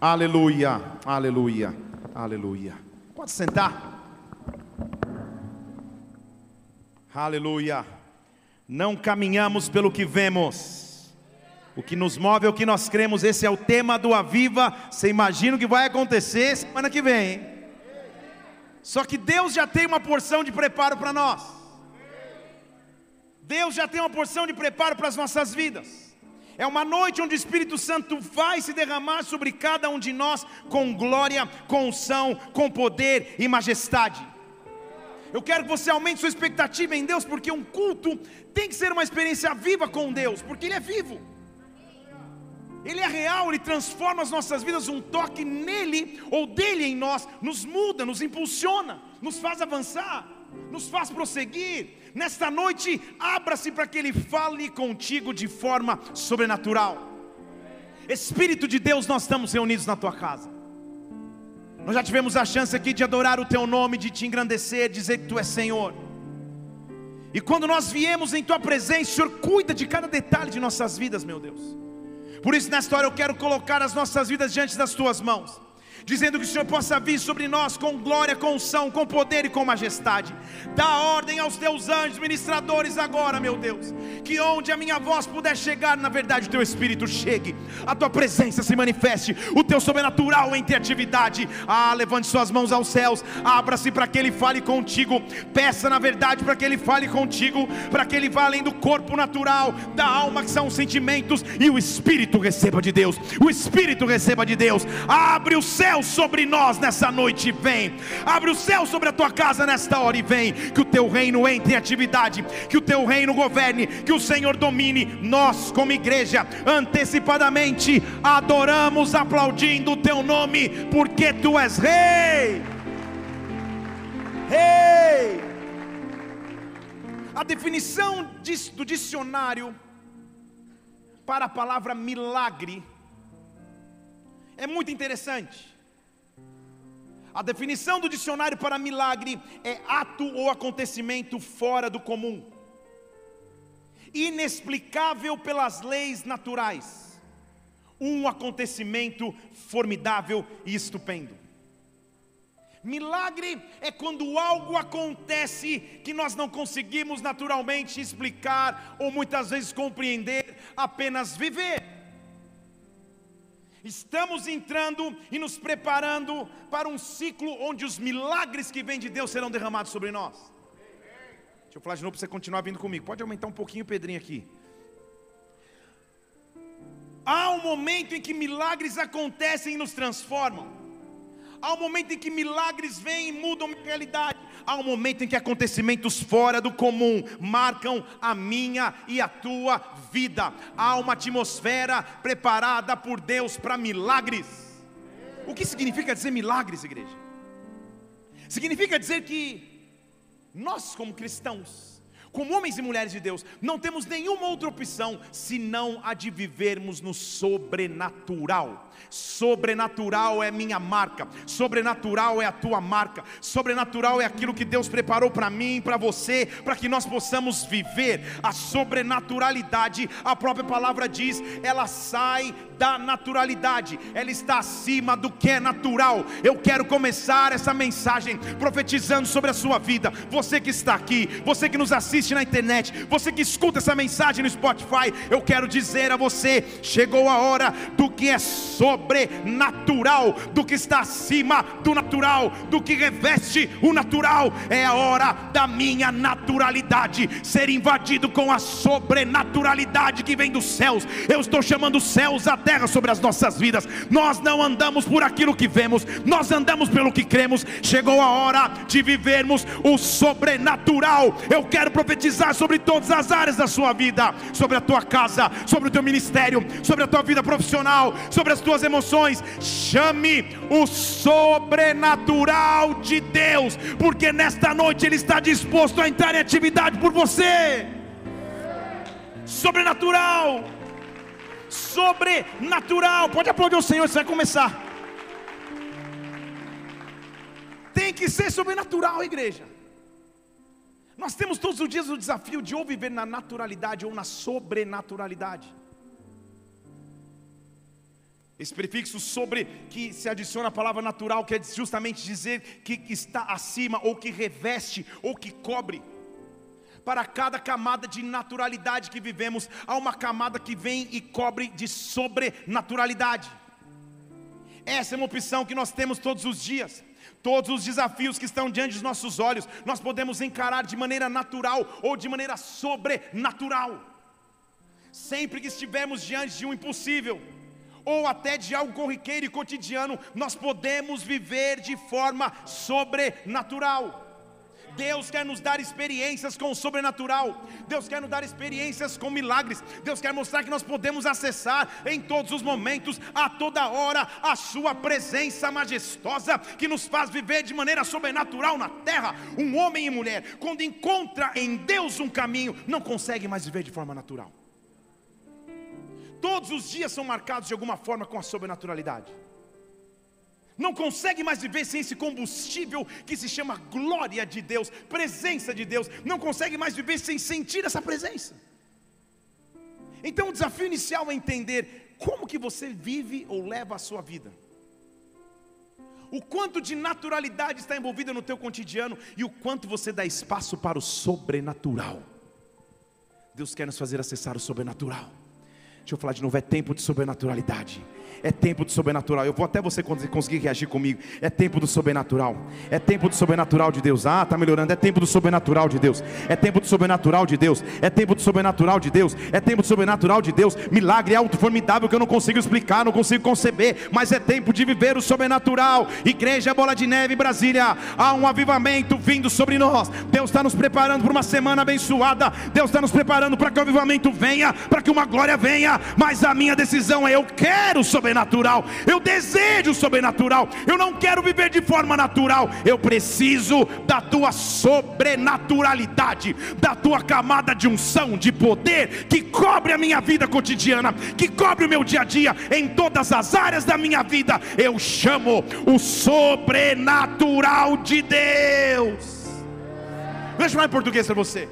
Aleluia, aleluia, aleluia. Pode sentar. Aleluia. Não caminhamos pelo que vemos. O que nos move é o que nós cremos. Esse é o tema do Aviva. Você imagina o que vai acontecer semana que vem, hein? Só que Deus já tem uma porção de preparo para nós. Deus já tem uma porção de preparo para as nossas vidas. É uma noite onde o Espírito Santo vai se derramar sobre cada um de nós com glória, com unção, com poder e majestade. Eu quero que você aumente sua expectativa em Deus, porque um culto tem que ser uma experiência viva com Deus, porque Ele é vivo. Ele é real, Ele transforma as nossas vidas, um toque nele ou dele em nós, nos muda, nos impulsiona, nos faz avançar, nos faz prosseguir, Nesta noite, abra-se para que Ele fale contigo de forma sobrenatural. Espírito de Deus, nós estamos reunidos na tua casa. Nós já tivemos a chance aqui de adorar o teu nome, de te engrandecer, dizer que tu és Senhor. E quando nós viemos em tua presença, Senhor cuida de cada detalhe de nossas vidas, meu Deus. Por isso, nesta hora, eu quero colocar as nossas vidas diante das tuas mãos dizendo que o Senhor possa vir sobre nós com glória, com unção, com poder e com majestade. Dá ordem aos teus anjos ministradores agora, meu Deus, que onde a minha voz puder chegar, na verdade o teu espírito chegue, a tua presença se manifeste, o teu sobrenatural entre atividade. Ah, levante suas mãos aos céus, abra-se para que ele fale contigo. Peça na verdade para que ele fale contigo, para que ele vá além do corpo natural, da alma que são os sentimentos e o espírito receba de Deus. O espírito receba de Deus. Abre o céu céu sobre nós nessa noite, vem. Abre o céu sobre a tua casa nesta hora e vem. Que o teu reino entre em atividade, que o teu reino governe, que o Senhor domine. Nós, como igreja, antecipadamente adoramos, aplaudindo o teu nome, porque tu és Rei. Rei. A definição do dicionário para a palavra milagre é muito interessante. A definição do dicionário para milagre é ato ou acontecimento fora do comum, inexplicável pelas leis naturais, um acontecimento formidável e estupendo. Milagre é quando algo acontece que nós não conseguimos naturalmente explicar ou muitas vezes compreender, apenas viver. Estamos entrando e nos preparando para um ciclo onde os milagres que vêm de Deus serão derramados sobre nós. Deixa eu falar de novo para você continuar vindo comigo. Pode aumentar um pouquinho o Pedrinho aqui. Há um momento em que milagres acontecem e nos transformam. Há um momento em que milagres vêm e mudam a realidade. Há um momento em que acontecimentos fora do comum marcam a minha e a tua vida. Há uma atmosfera preparada por Deus para milagres. O que significa dizer milagres, igreja? Significa dizer que nós, como cristãos, como homens e mulheres de Deus, não temos nenhuma outra opção senão a de vivermos no sobrenatural. Sobrenatural é minha marca, sobrenatural é a tua marca, sobrenatural é aquilo que Deus preparou para mim para você, para que nós possamos viver a sobrenaturalidade. A própria palavra diz, ela sai da naturalidade, ela está acima do que é natural. Eu quero começar essa mensagem profetizando sobre a sua vida. Você que está aqui, você que nos assiste na internet, você que escuta essa mensagem no Spotify, eu quero dizer a você: chegou a hora do que é sobrenatural, do que está acima do natural, do que reveste o natural. É a hora da minha naturalidade ser invadido com a sobrenaturalidade que vem dos céus. Eu estou chamando os céus até terra sobre as nossas vidas. Nós não andamos por aquilo que vemos, nós andamos pelo que cremos. Chegou a hora de vivermos o sobrenatural. Eu quero profetizar sobre todas as áreas da sua vida, sobre a tua casa, sobre o teu ministério, sobre a tua vida profissional, sobre as tuas emoções. Chame o sobrenatural de Deus, porque nesta noite Ele está disposto a entrar em atividade por você. Sobrenatural sobrenatural. Pode aplaudir o Senhor, você vai começar. Tem que ser sobrenatural, igreja. Nós temos todos os dias o desafio de ou viver na naturalidade ou na sobrenaturalidade. Esse prefixo sobre que se adiciona a palavra natural quer justamente dizer que está acima, ou que reveste, ou que cobre. Para cada camada de naturalidade que vivemos, há uma camada que vem e cobre de sobrenaturalidade. Essa é uma opção que nós temos todos os dias. Todos os desafios que estão diante dos nossos olhos, nós podemos encarar de maneira natural ou de maneira sobrenatural. Sempre que estivermos diante de um impossível, ou até de algo corriqueiro e cotidiano, nós podemos viver de forma sobrenatural. Deus quer nos dar experiências com o sobrenatural. Deus quer nos dar experiências com milagres. Deus quer mostrar que nós podemos acessar em todos os momentos, a toda hora, a Sua presença majestosa que nos faz viver de maneira sobrenatural na terra. Um homem e mulher, quando encontra em Deus um caminho, não consegue mais viver de forma natural. Todos os dias são marcados de alguma forma com a sobrenaturalidade não consegue mais viver sem esse combustível que se chama glória de Deus, presença de Deus, não consegue mais viver sem sentir essa presença. Então o desafio inicial é entender como que você vive ou leva a sua vida. O quanto de naturalidade está envolvida no teu cotidiano e o quanto você dá espaço para o sobrenatural. Deus quer nos fazer acessar o sobrenatural. Deixa eu falar de novo, é tempo de sobrenaturalidade. É tempo do sobrenatural. Eu vou até você conseguir reagir comigo. É tempo do sobrenatural. É tempo do sobrenatural de Deus. Ah, tá melhorando. É tempo do sobrenatural de Deus. É tempo do sobrenatural de Deus. É tempo do sobrenatural de Deus. É tempo do sobrenatural de Deus. Milagre é algo formidável que eu não consigo explicar, não consigo conceber, mas é tempo de viver o sobrenatural. Igreja Bola de Neve Brasília. Há um avivamento vindo sobre nós. Deus está nos preparando para uma semana abençoada. Deus está nos preparando para que o avivamento venha, para que uma glória venha. Mas a minha decisão é eu quero sobrenatural sobrenatural. Eu desejo o sobrenatural. Eu não quero viver de forma natural. Eu preciso da tua sobrenaturalidade, da tua camada de unção, de poder que cobre a minha vida cotidiana, que cobre o meu dia a dia em todas as áreas da minha vida. Eu chamo o sobrenatural de Deus. Deixa eu falar em português para você.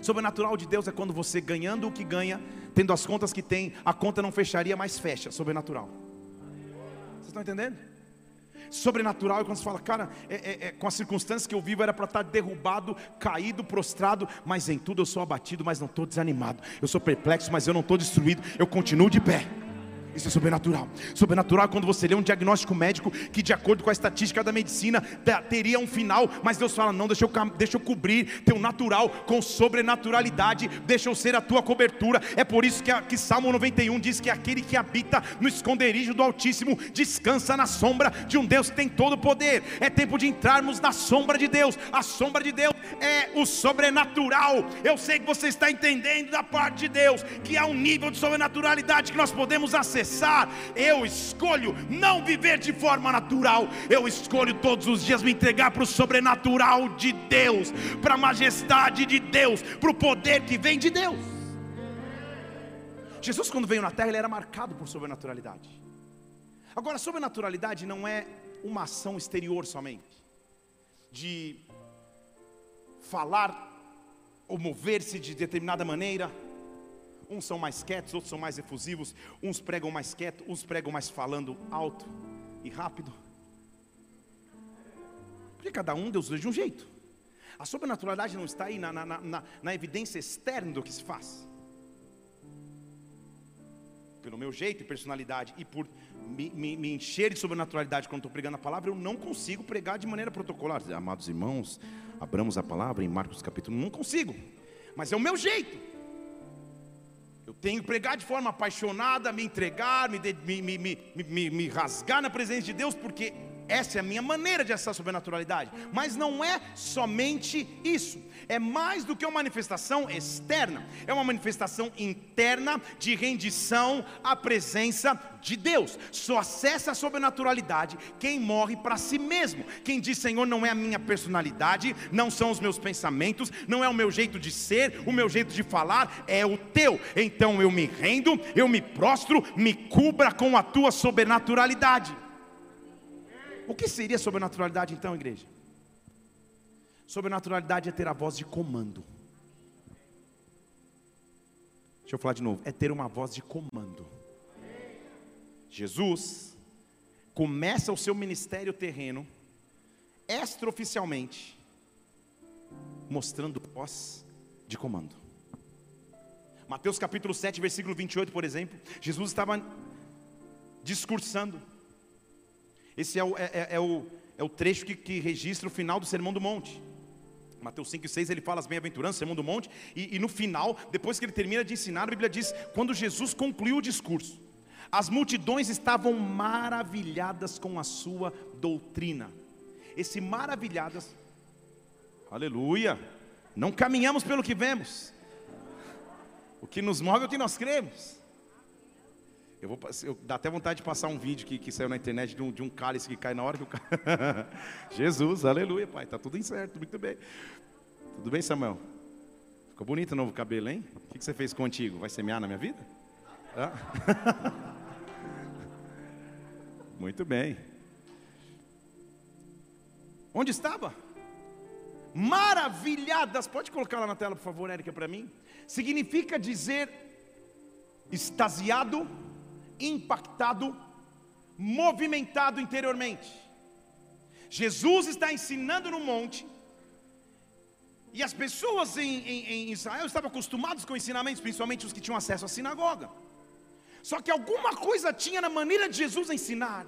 Sobrenatural de Deus é quando você ganhando o que ganha, tendo as contas que tem, a conta não fecharia, mas fecha, sobrenatural. Vocês estão entendendo? Sobrenatural é quando você fala, cara, é, é, é, com as circunstâncias que eu vivo era para estar derrubado, caído, prostrado, mas em tudo eu sou abatido, mas não estou desanimado. Eu sou perplexo, mas eu não estou destruído, eu continuo de pé. Isso é sobrenatural. Sobrenatural é quando você lê um diagnóstico médico que, de acordo com a estatística da medicina, teria um final, mas Deus fala: não, deixa eu, deixa eu cobrir teu natural com sobrenaturalidade, deixa eu ser a tua cobertura. É por isso que, que Salmo 91 diz que aquele que habita no esconderijo do Altíssimo descansa na sombra de um Deus que tem todo o poder. É tempo de entrarmos na sombra de Deus. A sombra de Deus é o sobrenatural. Eu sei que você está entendendo da parte de Deus que há um nível de sobrenaturalidade que nós podemos acessar acessar, eu escolho não viver de forma natural, eu escolho todos os dias me entregar para o sobrenatural de Deus, para a majestade de Deus, para o poder que vem de Deus. Jesus, quando veio na terra, ele era marcado por sobrenaturalidade. Agora, sobrenaturalidade não é uma ação exterior somente, de falar ou mover-se de determinada maneira Uns são mais quietos, outros são mais efusivos. Uns pregam mais quieto, uns pregam mais falando alto e rápido. Porque cada um Deus usa de um jeito. A sobrenaturalidade não está aí na, na, na, na evidência externa do que se faz. Pelo meu jeito e personalidade, e por me, me, me encher de sobrenaturalidade quando estou pregando a palavra, eu não consigo pregar de maneira protocolar. Amados irmãos, abramos a palavra em Marcos capítulo, não consigo. Mas é o meu jeito. Eu tenho que pregar de forma apaixonada, me entregar, me, me, me, me, me rasgar na presença de Deus, porque essa é a minha maneira de acessar a sobrenaturalidade. Mas não é somente isso. É mais do que uma manifestação externa. É uma manifestação interna de rendição à presença de Deus. Só acessa a sobrenaturalidade quem morre para si mesmo. Quem diz, Senhor, não é a minha personalidade, não são os meus pensamentos, não é o meu jeito de ser, o meu jeito de falar, é o teu. Então eu me rendo, eu me prostro, me cubra com a tua sobrenaturalidade. O que seria sobrenaturalidade então, igreja? Sobrenaturalidade é ter a voz de comando. Deixa eu falar de novo. É ter uma voz de comando. Jesus começa o seu ministério terreno extraoficialmente mostrando voz de comando. Mateus capítulo 7, versículo 28, por exemplo, Jesus estava discursando. Esse é o, é, é, é o, é o trecho que, que, registra o final do Sermão do Monte. Mateus 5 e 6 ele fala as bem-aventuranças, Sermão do Monte, e, e no final, depois que ele termina de ensinar, a Bíblia diz: quando Jesus concluiu o discurso, as multidões estavam maravilhadas com a sua doutrina. Esse maravilhadas, aleluia, não caminhamos pelo que vemos, o que nos move é o que nós cremos. Eu vou, eu, dá até vontade de passar um vídeo que, que saiu na internet de um, de um cálice que cai na hora que o cara. Jesus, aleluia, pai, tá tudo certo, muito bem. Tudo bem, Samuel? Ficou bonito o novo cabelo, hein? O que, que você fez contigo? Vai semear na minha vida? Ah? muito bem. Onde estava? Maravilhadas, pode colocar lá na tela, por favor, Érica, para mim. Significa dizer extasiado impactado, movimentado interiormente. Jesus está ensinando no monte, e as pessoas em, em, em, Israel estavam acostumadas com ensinamentos, principalmente os que tinham acesso à sinagoga. Só que alguma coisa tinha na maneira de Jesus ensinar,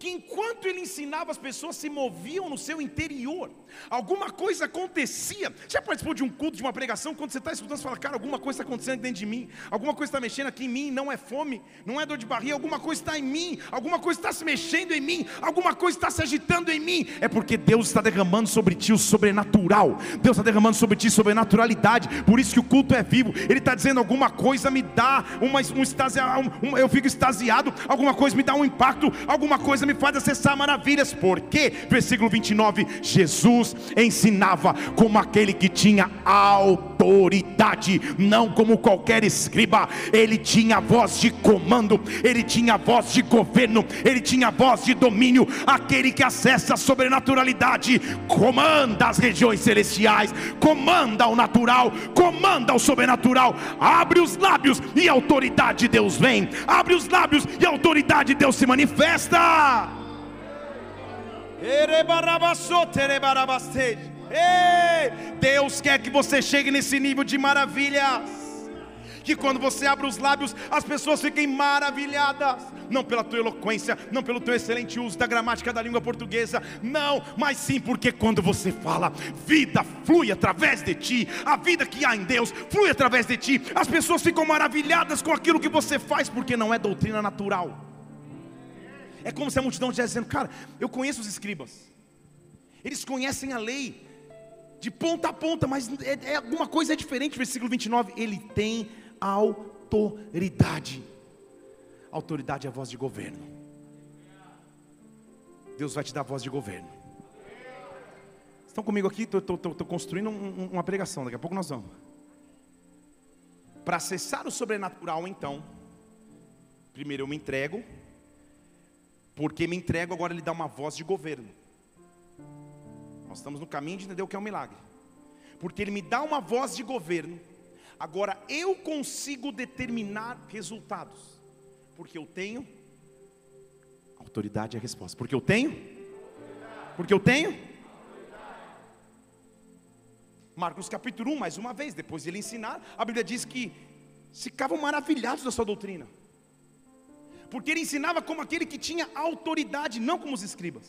que enquanto ele ensinava, as pessoas se moviam no seu interior, alguma coisa acontecia. Já participou de um culto, de uma pregação, quando você está escutando, você fala, cara, alguma coisa está acontecendo dentro de mim, alguma coisa está mexendo aqui em mim, não é fome, não é dor de barriga, alguma coisa está em mim, alguma coisa está se mexendo em mim, alguma coisa está se agitando em mim, é porque Deus está derramando sobre ti o sobrenatural, Deus está derramando sobre ti sobrenaturalidade, por isso que o culto é vivo, Ele está dizendo alguma coisa me dá uma, um um, eu fico extasiado, alguma coisa me dá um impacto, alguma coisa me me faz acessar maravilhas, porque, versículo 29, Jesus ensinava como aquele que tinha autoridade, não como qualquer escriba, ele tinha voz de comando, ele tinha voz de governo, ele tinha voz de domínio, aquele que acessa a sobrenaturalidade, comanda as regiões celestiais, comanda o natural, comanda o sobrenatural, abre os lábios e a autoridade de Deus vem, abre os lábios e a autoridade de Deus se manifesta. Ei, Deus quer que você chegue nesse nível de maravilhas. Que quando você abre os lábios, as pessoas fiquem maravilhadas, não pela tua eloquência, não pelo teu excelente uso da gramática da língua portuguesa, não, mas sim porque quando você fala, vida flui através de ti, a vida que há em Deus flui através de ti, as pessoas ficam maravilhadas com aquilo que você faz, porque não é doutrina natural. É como se a multidão estivesse dizendo: Cara, eu conheço os escribas, eles conhecem a lei de ponta a ponta, mas é, é alguma coisa é diferente. Versículo 29: Ele tem autoridade. Autoridade é a voz de governo. Deus vai te dar a voz de governo. Estão comigo aqui? Estou construindo um, um, uma pregação, daqui a pouco nós vamos. Para acessar o sobrenatural, então, primeiro eu me entrego, porque me entrego, agora ele dá uma voz de governo. Nós estamos no caminho de entender o que é um milagre. Porque ele me dá uma voz de governo, agora eu consigo determinar resultados. Porque eu tenho autoridade é a resposta. Porque eu tenho? Porque eu tenho? Marcos capítulo 1, mais uma vez, depois de ele ensinar, a Bíblia diz que ficavam maravilhados da sua doutrina porque ele ensinava como aquele que tinha autoridade, não como os escribas.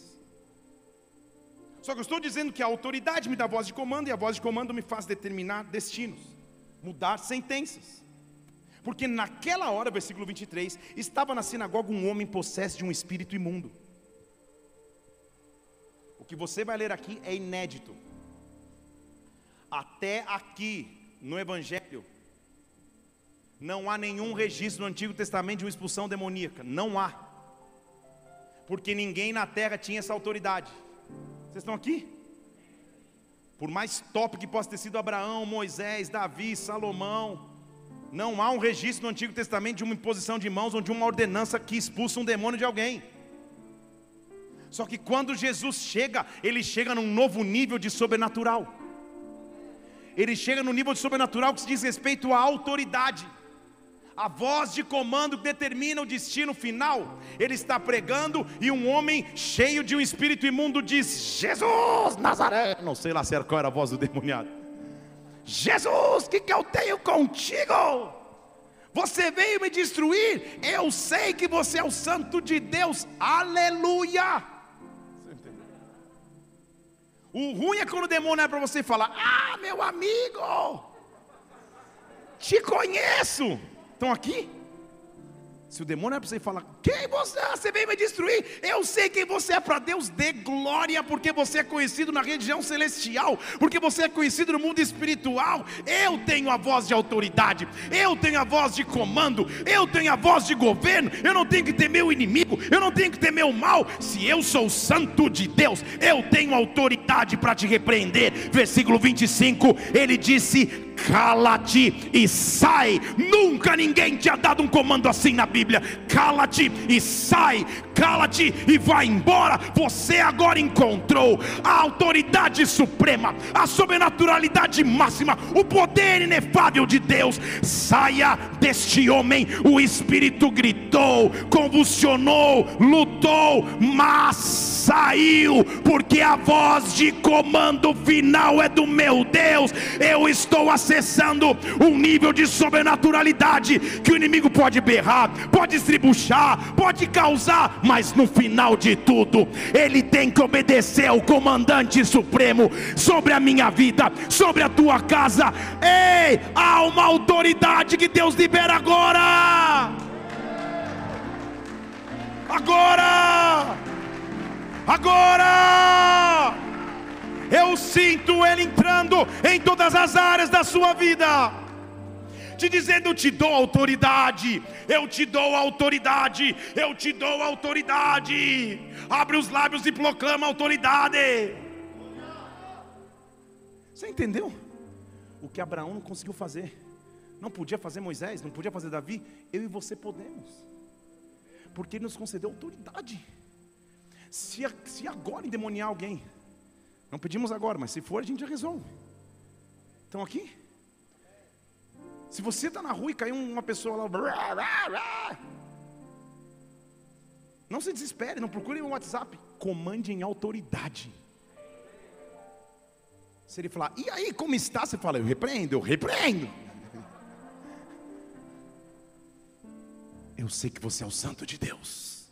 Só que eu estou dizendo que a autoridade me dá voz de comando e a voz de comando me faz determinar destinos, mudar sentenças. Porque naquela hora, versículo 23, estava na sinagoga um homem possesso de um espírito imundo. O que você vai ler aqui é inédito. Até aqui no Evangelho, não há nenhum registro no Antigo Testamento de uma expulsão demoníaca. Não há. Porque ninguém na terra tinha essa autoridade. Vocês estão aqui? Por mais top que possa ter sido Abraão, Moisés, Davi, Salomão, não há um registro no Antigo Testamento de uma imposição de mãos ou de uma ordenança que expulsa um demônio de alguém. Só que quando Jesus chega, ele chega num novo nível de sobrenatural. Ele chega no nível de sobrenatural que se diz respeito à autoridade A voz de comando que determina o destino final. Ele está pregando e um homem cheio de um espírito imundo diz: Jesus Nazareno. Sei lá se qual era a voz do demoniado. Jesus, o que, que eu tenho contigo? Você veio me destruir. Eu sei que você é o Santo de Deus. Aleluia. O ruim é quando o demônio é para você falar: Ah, meu amigo, te conheço. Estão aqui? Se o demônio é para você falar, quem você é? Você veio me destruir. Eu sei quem você é para Deus, dê glória, porque você é conhecido na região celestial, porque você é conhecido no mundo espiritual. Eu tenho a voz de autoridade, eu tenho a voz de comando, eu tenho a voz de governo. Eu não tenho que temer o inimigo, eu não tenho que temer o mal. Se eu sou santo de Deus, eu tenho autoridade para te repreender. Versículo 25, ele disse: cala-te e sai. Nunca ninguém tinha dado um comando assim na Bíblia. Cala-te e sai, cala-te e vai embora. Você agora encontrou a autoridade suprema, a sobrenaturalidade máxima, o poder inefável de Deus. Saia deste homem. O espírito gritou, convulsionou, lutou, mas saiu, porque a voz de comando final é do meu Deus. Eu estou acessando um nível de sobrenaturalidade que o inimigo pode berrar, pode estribuchar, pode causar, mas no final de tudo, ele tem que obedecer ao comandante supremo sobre a minha vida, sobre a tua casa. Ei, há uma autoridade que Deus libera agora. Agora! Agora! eu sinto Ele entrando em todas as áreas da sua vida, te dizendo: Eu te dou autoridade, eu te dou autoridade, eu te dou autoridade. Abre os lábios e proclama autoridade. Você entendeu? O que Abraão não conseguiu fazer, não podia fazer Moisés, não podia fazer Davi, eu e você podemos, porque Ele nos concedeu autoridade. Se, se agora endemoniar alguém, não pedimos agora, mas se for, a gente já resolve. Estão aqui? Se você está na rua e caiu uma pessoa lá, não se desespere, não procure um WhatsApp, comande em autoridade. Se ele falar, e aí, como está? Você fala, eu repreendo, eu repreendo. Eu sei que você é o santo de Deus.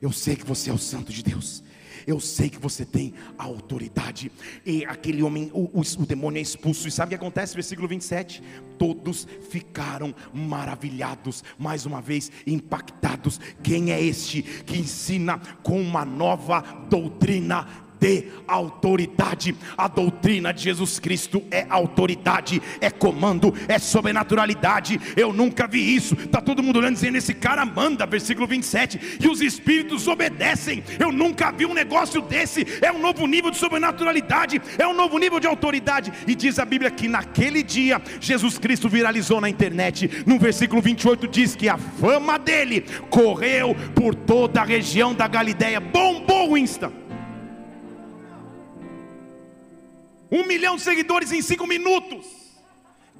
Eu sei que você é o santo de Deus eu sei que você tem autoridade. E aquele homem, o, o, o demônio é expulso. E sabe o que acontece? Versículo 27. Todos ficaram maravilhados, mais uma vez impactados. Quem é este que ensina com uma nova doutrina de autoridade. A doutrina de Jesus Cristo é autoridade, é comando, é sobrenaturalidade. Eu nunca vi isso. Tá todo mundo olhando dizendo esse cara manda, versículo 27, e os espíritos obedecem. Eu nunca vi um negócio desse. É um novo nível de sobrenaturalidade, é um novo nível de autoridade. E diz a Bíblia que naquele dia Jesus Cristo viralizou na internet. No versículo 28 diz que a fama dele correu por toda a região da Galileia. Bombou o Insta. Um milhão de seguidores em cinco minutos.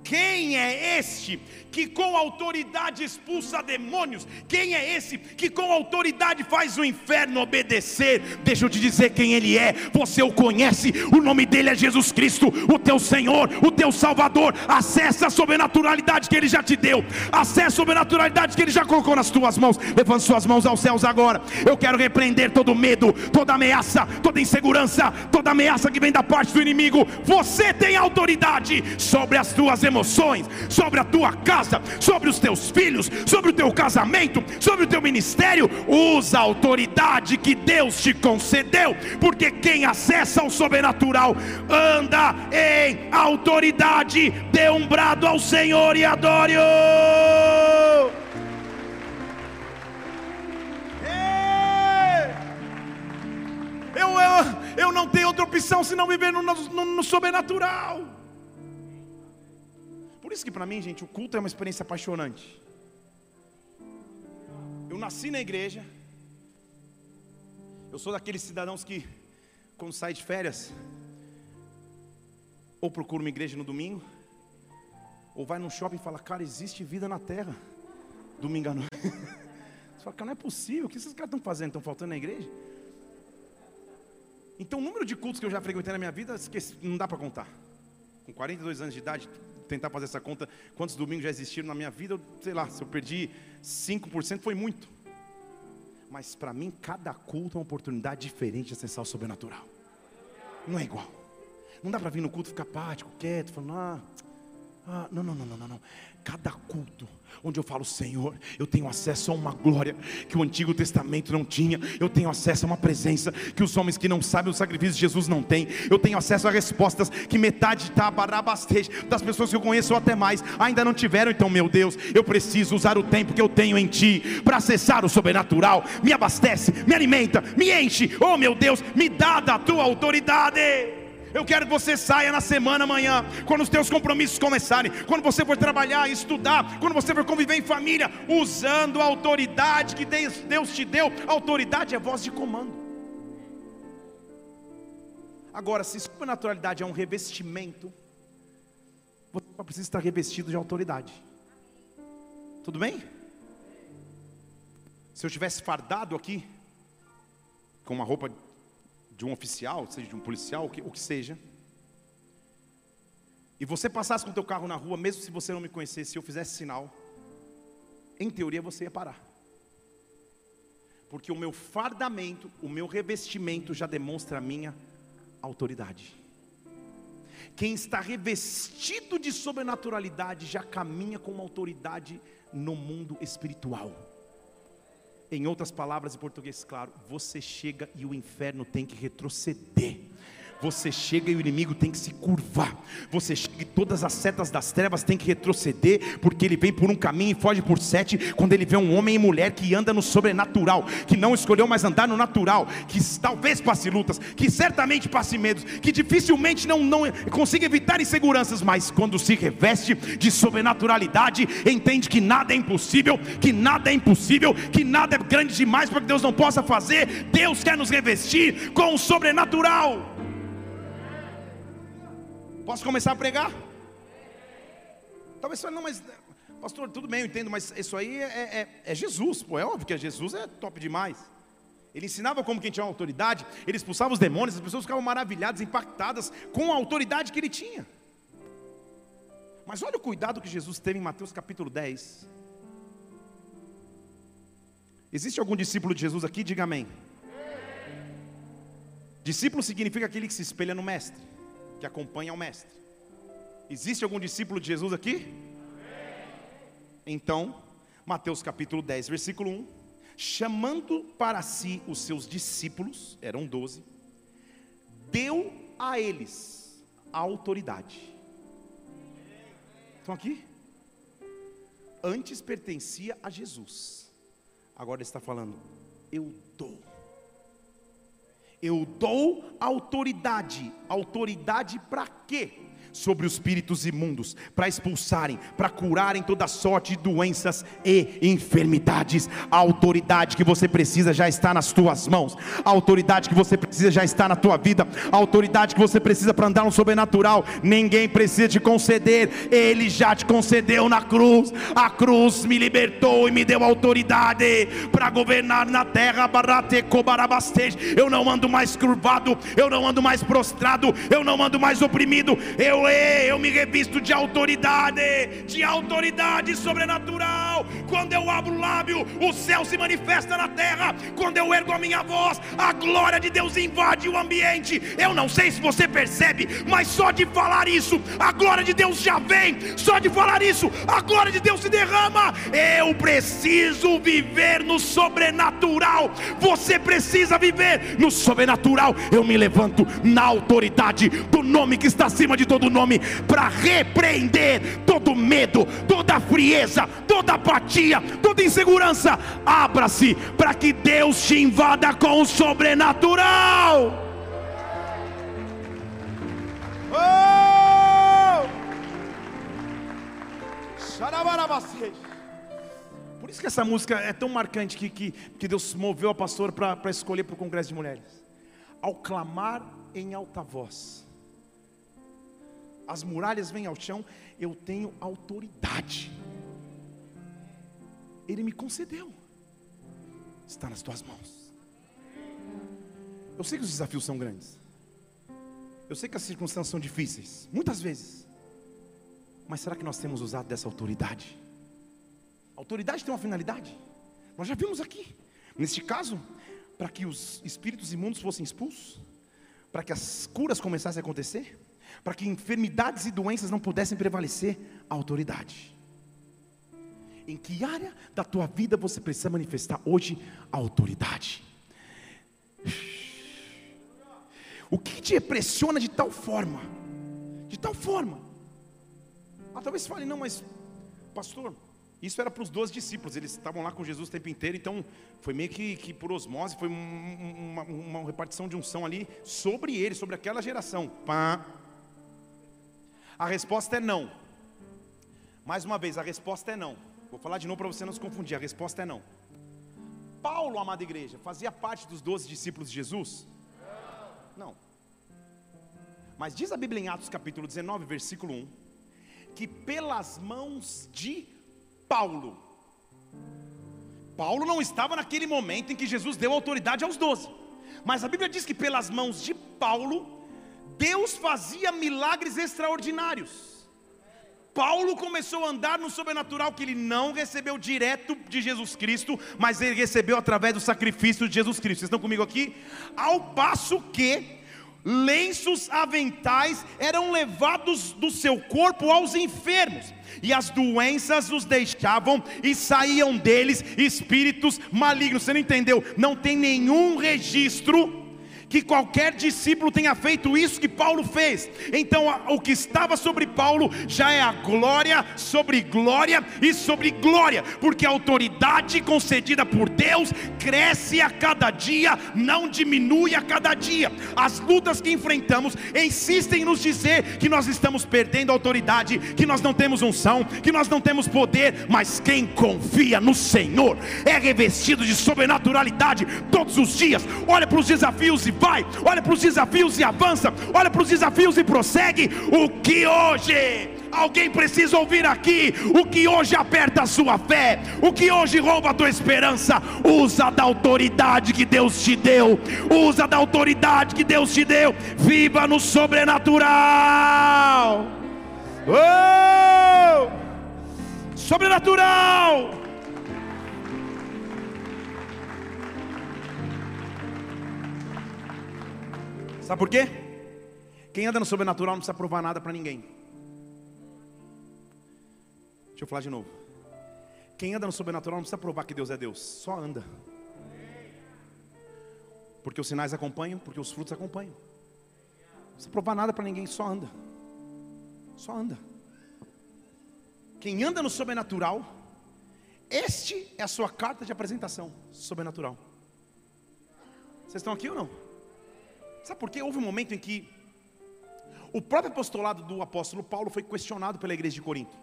Quem é este que com autoridade expulsa demônios? Quem é esse que com autoridade faz o inferno obedecer? Deixa eu te dizer quem ele é. Você o conhece, o nome dele é Jesus Cristo, o teu Senhor, o teu Salvador. Acesse a sobrenaturalidade que ele já te deu, acesse a sobrenaturalidade que ele já colocou nas tuas mãos. Levante suas mãos aos céus agora. Eu quero repreender todo medo, toda ameaça, toda insegurança, toda ameaça que vem da parte do inimigo. Você tem autoridade sobre as tuas emoções, sobre a tua casa casa, sobre os teus filhos, sobre o teu casamento, sobre o teu ministério. Usa a autoridade que Deus te concedeu, porque quem acessa o sobrenatural anda em autoridade. Dê um brado ao Senhor e adore-o. Eu, eu, eu não tenho outra opção senão viver no, no, no sobrenatural. Por isso que para mim, gente, o culto é uma experiência apaixonante. Eu nasci na igreja. Eu sou daqueles cidadãos que, quando sai de férias, ou procuro uma igreja no domingo, Ou vai no shopping e fala, cara, existe vida na terra. Domingo à noite. Você fala, cara, não é possível. O que esses caras estão fazendo? Estão faltando na igreja? Então, o número de cultos que eu já frequentei na minha vida, não dá para contar. Com 42 anos de idade, tentar fazer essa conta, quantos domingos já existiram na minha vida, sei lá, se eu perdi 5% foi muito. Mas para mim, cada culto é uma oportunidade diferente de acessar o sobrenatural. Não é igual. Não dá para vir no culto ficar apático, quieto, falando, ah, ah, não, não, não, não, não. Cada culto onde eu falo, Senhor, eu tenho acesso a uma glória que o Antigo Testamento não tinha, eu tenho acesso a uma presença que os homens que não sabem o sacrifício de Jesus não têm, eu tenho acesso a respostas que metade tá das pessoas que eu conheço ou até mais ainda não tiveram. Então, meu Deus, eu preciso usar o tempo que eu tenho em Ti para acessar o sobrenatural. Me abastece, me alimenta, me enche. Oh, meu Deus, me dá da Tua autoridade. Eu quero que você saia na semana amanhã, quando os teus compromissos começarem, quando você for trabalhar, estudar, quando você for conviver em família, usando a autoridade que Deus te deu. Autoridade é voz de comando. Agora, se supernaturalidade é um revestimento, você precisa estar revestido de autoridade. Tudo bem? Se eu tivesse fardado aqui, com uma roupa de um oficial, seja de um policial, o que, o que seja, e você passasse com o teu carro na rua, mesmo se você não me conhecesse, se eu fizesse sinal, em teoria você ia parar. Porque o meu fardamento, o meu revestimento já demonstra a minha autoridade. Quem está revestido de sobrenaturalidade já caminha com uma autoridade no mundo espiritual. Em outras palavras, em português claro, você chega e o inferno tem que retroceder. Você chega e o inimigo tem que se curvar. Você chega e todas as setas das trevas têm que retroceder, porque ele vem por um caminho e foge por sete. Quando ele vê um homem e mulher que anda no sobrenatural, que não escolheu mais andar no natural, que talvez passe lutas, que certamente passe medos, que dificilmente não, não consiga evitar inseguranças, mas quando se reveste de sobrenaturalidade, entende que nada é impossível, que nada é impossível, que nada é grande demais para que Deus não possa fazer. Deus quer nos revestir com o sobrenatural. Posso começar a pregar? Talvez você não, mas pastor, tudo bem, eu entendo, mas isso aí é, é, é, Jesus, pô, é óbvio que Jesus é top demais. Ele ensinava como quem tinha autoridade, ele expulsava os demônios, as pessoas ficavam maravilhadas, impactadas com a autoridade que ele tinha. Mas olha o cuidado que Jesus teve em Mateus capítulo 10. Existe algum discípulo de Jesus aqui? Diga amém. Discípulo significa aquele que se espelha no Mestre que acompanha o Mestre. Existe algum discípulo de Jesus aqui? Então, Mateus capítulo 10, versículo 1: chamando para si os seus discípulos, eram doze, deu a eles a autoridade. Estão aqui? Antes pertencia a Jesus, agora está falando, eu dou eu dou autoridade. Autoridade para quê? Sobre os espíritos imundos, para expulsarem, para curarem toda sorte de doenças e enfermidades. A autoridade que você precisa já está nas tuas mãos. A autoridade que você precisa já está na tua vida. A autoridade que você precisa para andar no sobrenatural, ninguém precisa te conceder. Ele já te concedeu na cruz. A cruz me libertou e me deu autoridade para governar na terra. Eu não ando mais curvado, eu não ando mais prostrado, eu não ando mais oprimido. Eu eu me revisto de autoridade, de autoridade sobrenatural. Quando eu abro o lábio, o céu se manifesta na terra. Quando eu ergo a minha voz, a glória de Deus invade o ambiente. Eu não sei se você percebe, mas só de falar isso, a glória de Deus já vem. Só de falar isso, a glória de Deus se derrama. Eu preciso viver no sobrenatural. Você precisa viver no sobrenatural. Eu me levanto na autoridade do nome que está acima de todo nome para repreender todo medo, toda frieza, toda apatia, toda insegurança. Abra-se para que Deus te invada com o sobrenatural. Oh! Por isso que essa música é tão marcante que, que, que Deus moveu a pastora para escolher para o Congresso de Mulheres. Ao clamar em alta voz, as muralhas vêm ao chão, eu tenho autoridade. Ele me concedeu, está nas tuas mãos. Eu sei que os desafios são grandes, eu sei que as circunstâncias são difíceis, muitas vezes, mas será que nós temos usado dessa autoridade? A autoridade tem uma finalidade, nós já vimos aqui, neste caso, para que os espíritos imundos fossem expulsos, para que as curas começassem a acontecer, para que enfermidades e doenças não pudessem prevalecer, a autoridade. Em que área da tua vida você precisa manifestar hoje a autoridade? O que te pressiona de tal forma? De tal forma. Ah, talvez fale, não, mas, pastor, isso era para os doze discípulos, eles estavam lá com Jesus o tempo inteiro, então foi meio que, que por osmose, foi uma, uma, repartição de unção ali sobre eles, sobre aquela geração. Pá. A resposta é não. Mais uma vez, a resposta é não. Vou falar de novo para você não se confundir, a resposta é não. Paulo, amada igreja, fazia parte dos doze discípulos de Jesus? Não. Mas diz a Bíblia em Atos capítulo 19, versículo 1, que pelas mãos de Paulo. Paulo não estava naquele momento em que Jesus deu autoridade aos doze. Mas a Bíblia diz que pelas mãos de Paulo, Deus fazia milagres extraordinários. Paulo começou a andar no sobrenatural que ele não recebeu direto de Jesus Cristo, mas ele recebeu através do sacrifício de Jesus Cristo. Vocês estão comigo aqui? Ao passo que lenços aventais eram levados do seu corpo aos enfermos e as doenças os deixavam e saíam deles espíritos malignos. Você não entendeu? Não tem nenhum registro que qualquer discípulo tenha feito isso que Paulo fez. Então, o que estava sobre Paulo já é a glória sobre glória e sobre glória, porque a autoridade concedida por Deus cresce a cada dia, não diminui a cada dia. As lutas que enfrentamos insistem em nos dizer que nós estamos perdendo a autoridade, que nós não temos unção, que nós não temos poder, mas quem confia no Senhor é revestido de sobrenaturalidade todos os dias. Olha para os desafios e vai, olha para os desafios e avança, olha para os desafios e prossegue. O que hoje alguém precisa ouvir aqui, o que hoje aperta a sua fé, o que hoje rouba a tua esperança, usa da autoridade que Deus te deu, usa da autoridade que Deus te deu, viva no sobrenatural. Oh! Sobrenatural. Sabe por quê? Quem anda no sobrenatural não precisa provar nada para ninguém. Deixa eu falar de novo. Quem anda no sobrenatural não precisa provar que Deus é Deus, só anda. Porque os sinais acompanham, porque os frutos acompanham. Não precisa provar nada para ninguém, só anda. Só anda. Quem anda no sobrenatural, este é a sua carta de apresentação sobrenatural. Vocês estão aqui ou não? Sabe por quê? Houve um momento em que o próprio apostolado do apóstolo Paulo foi questionado pela igreja de Corinto.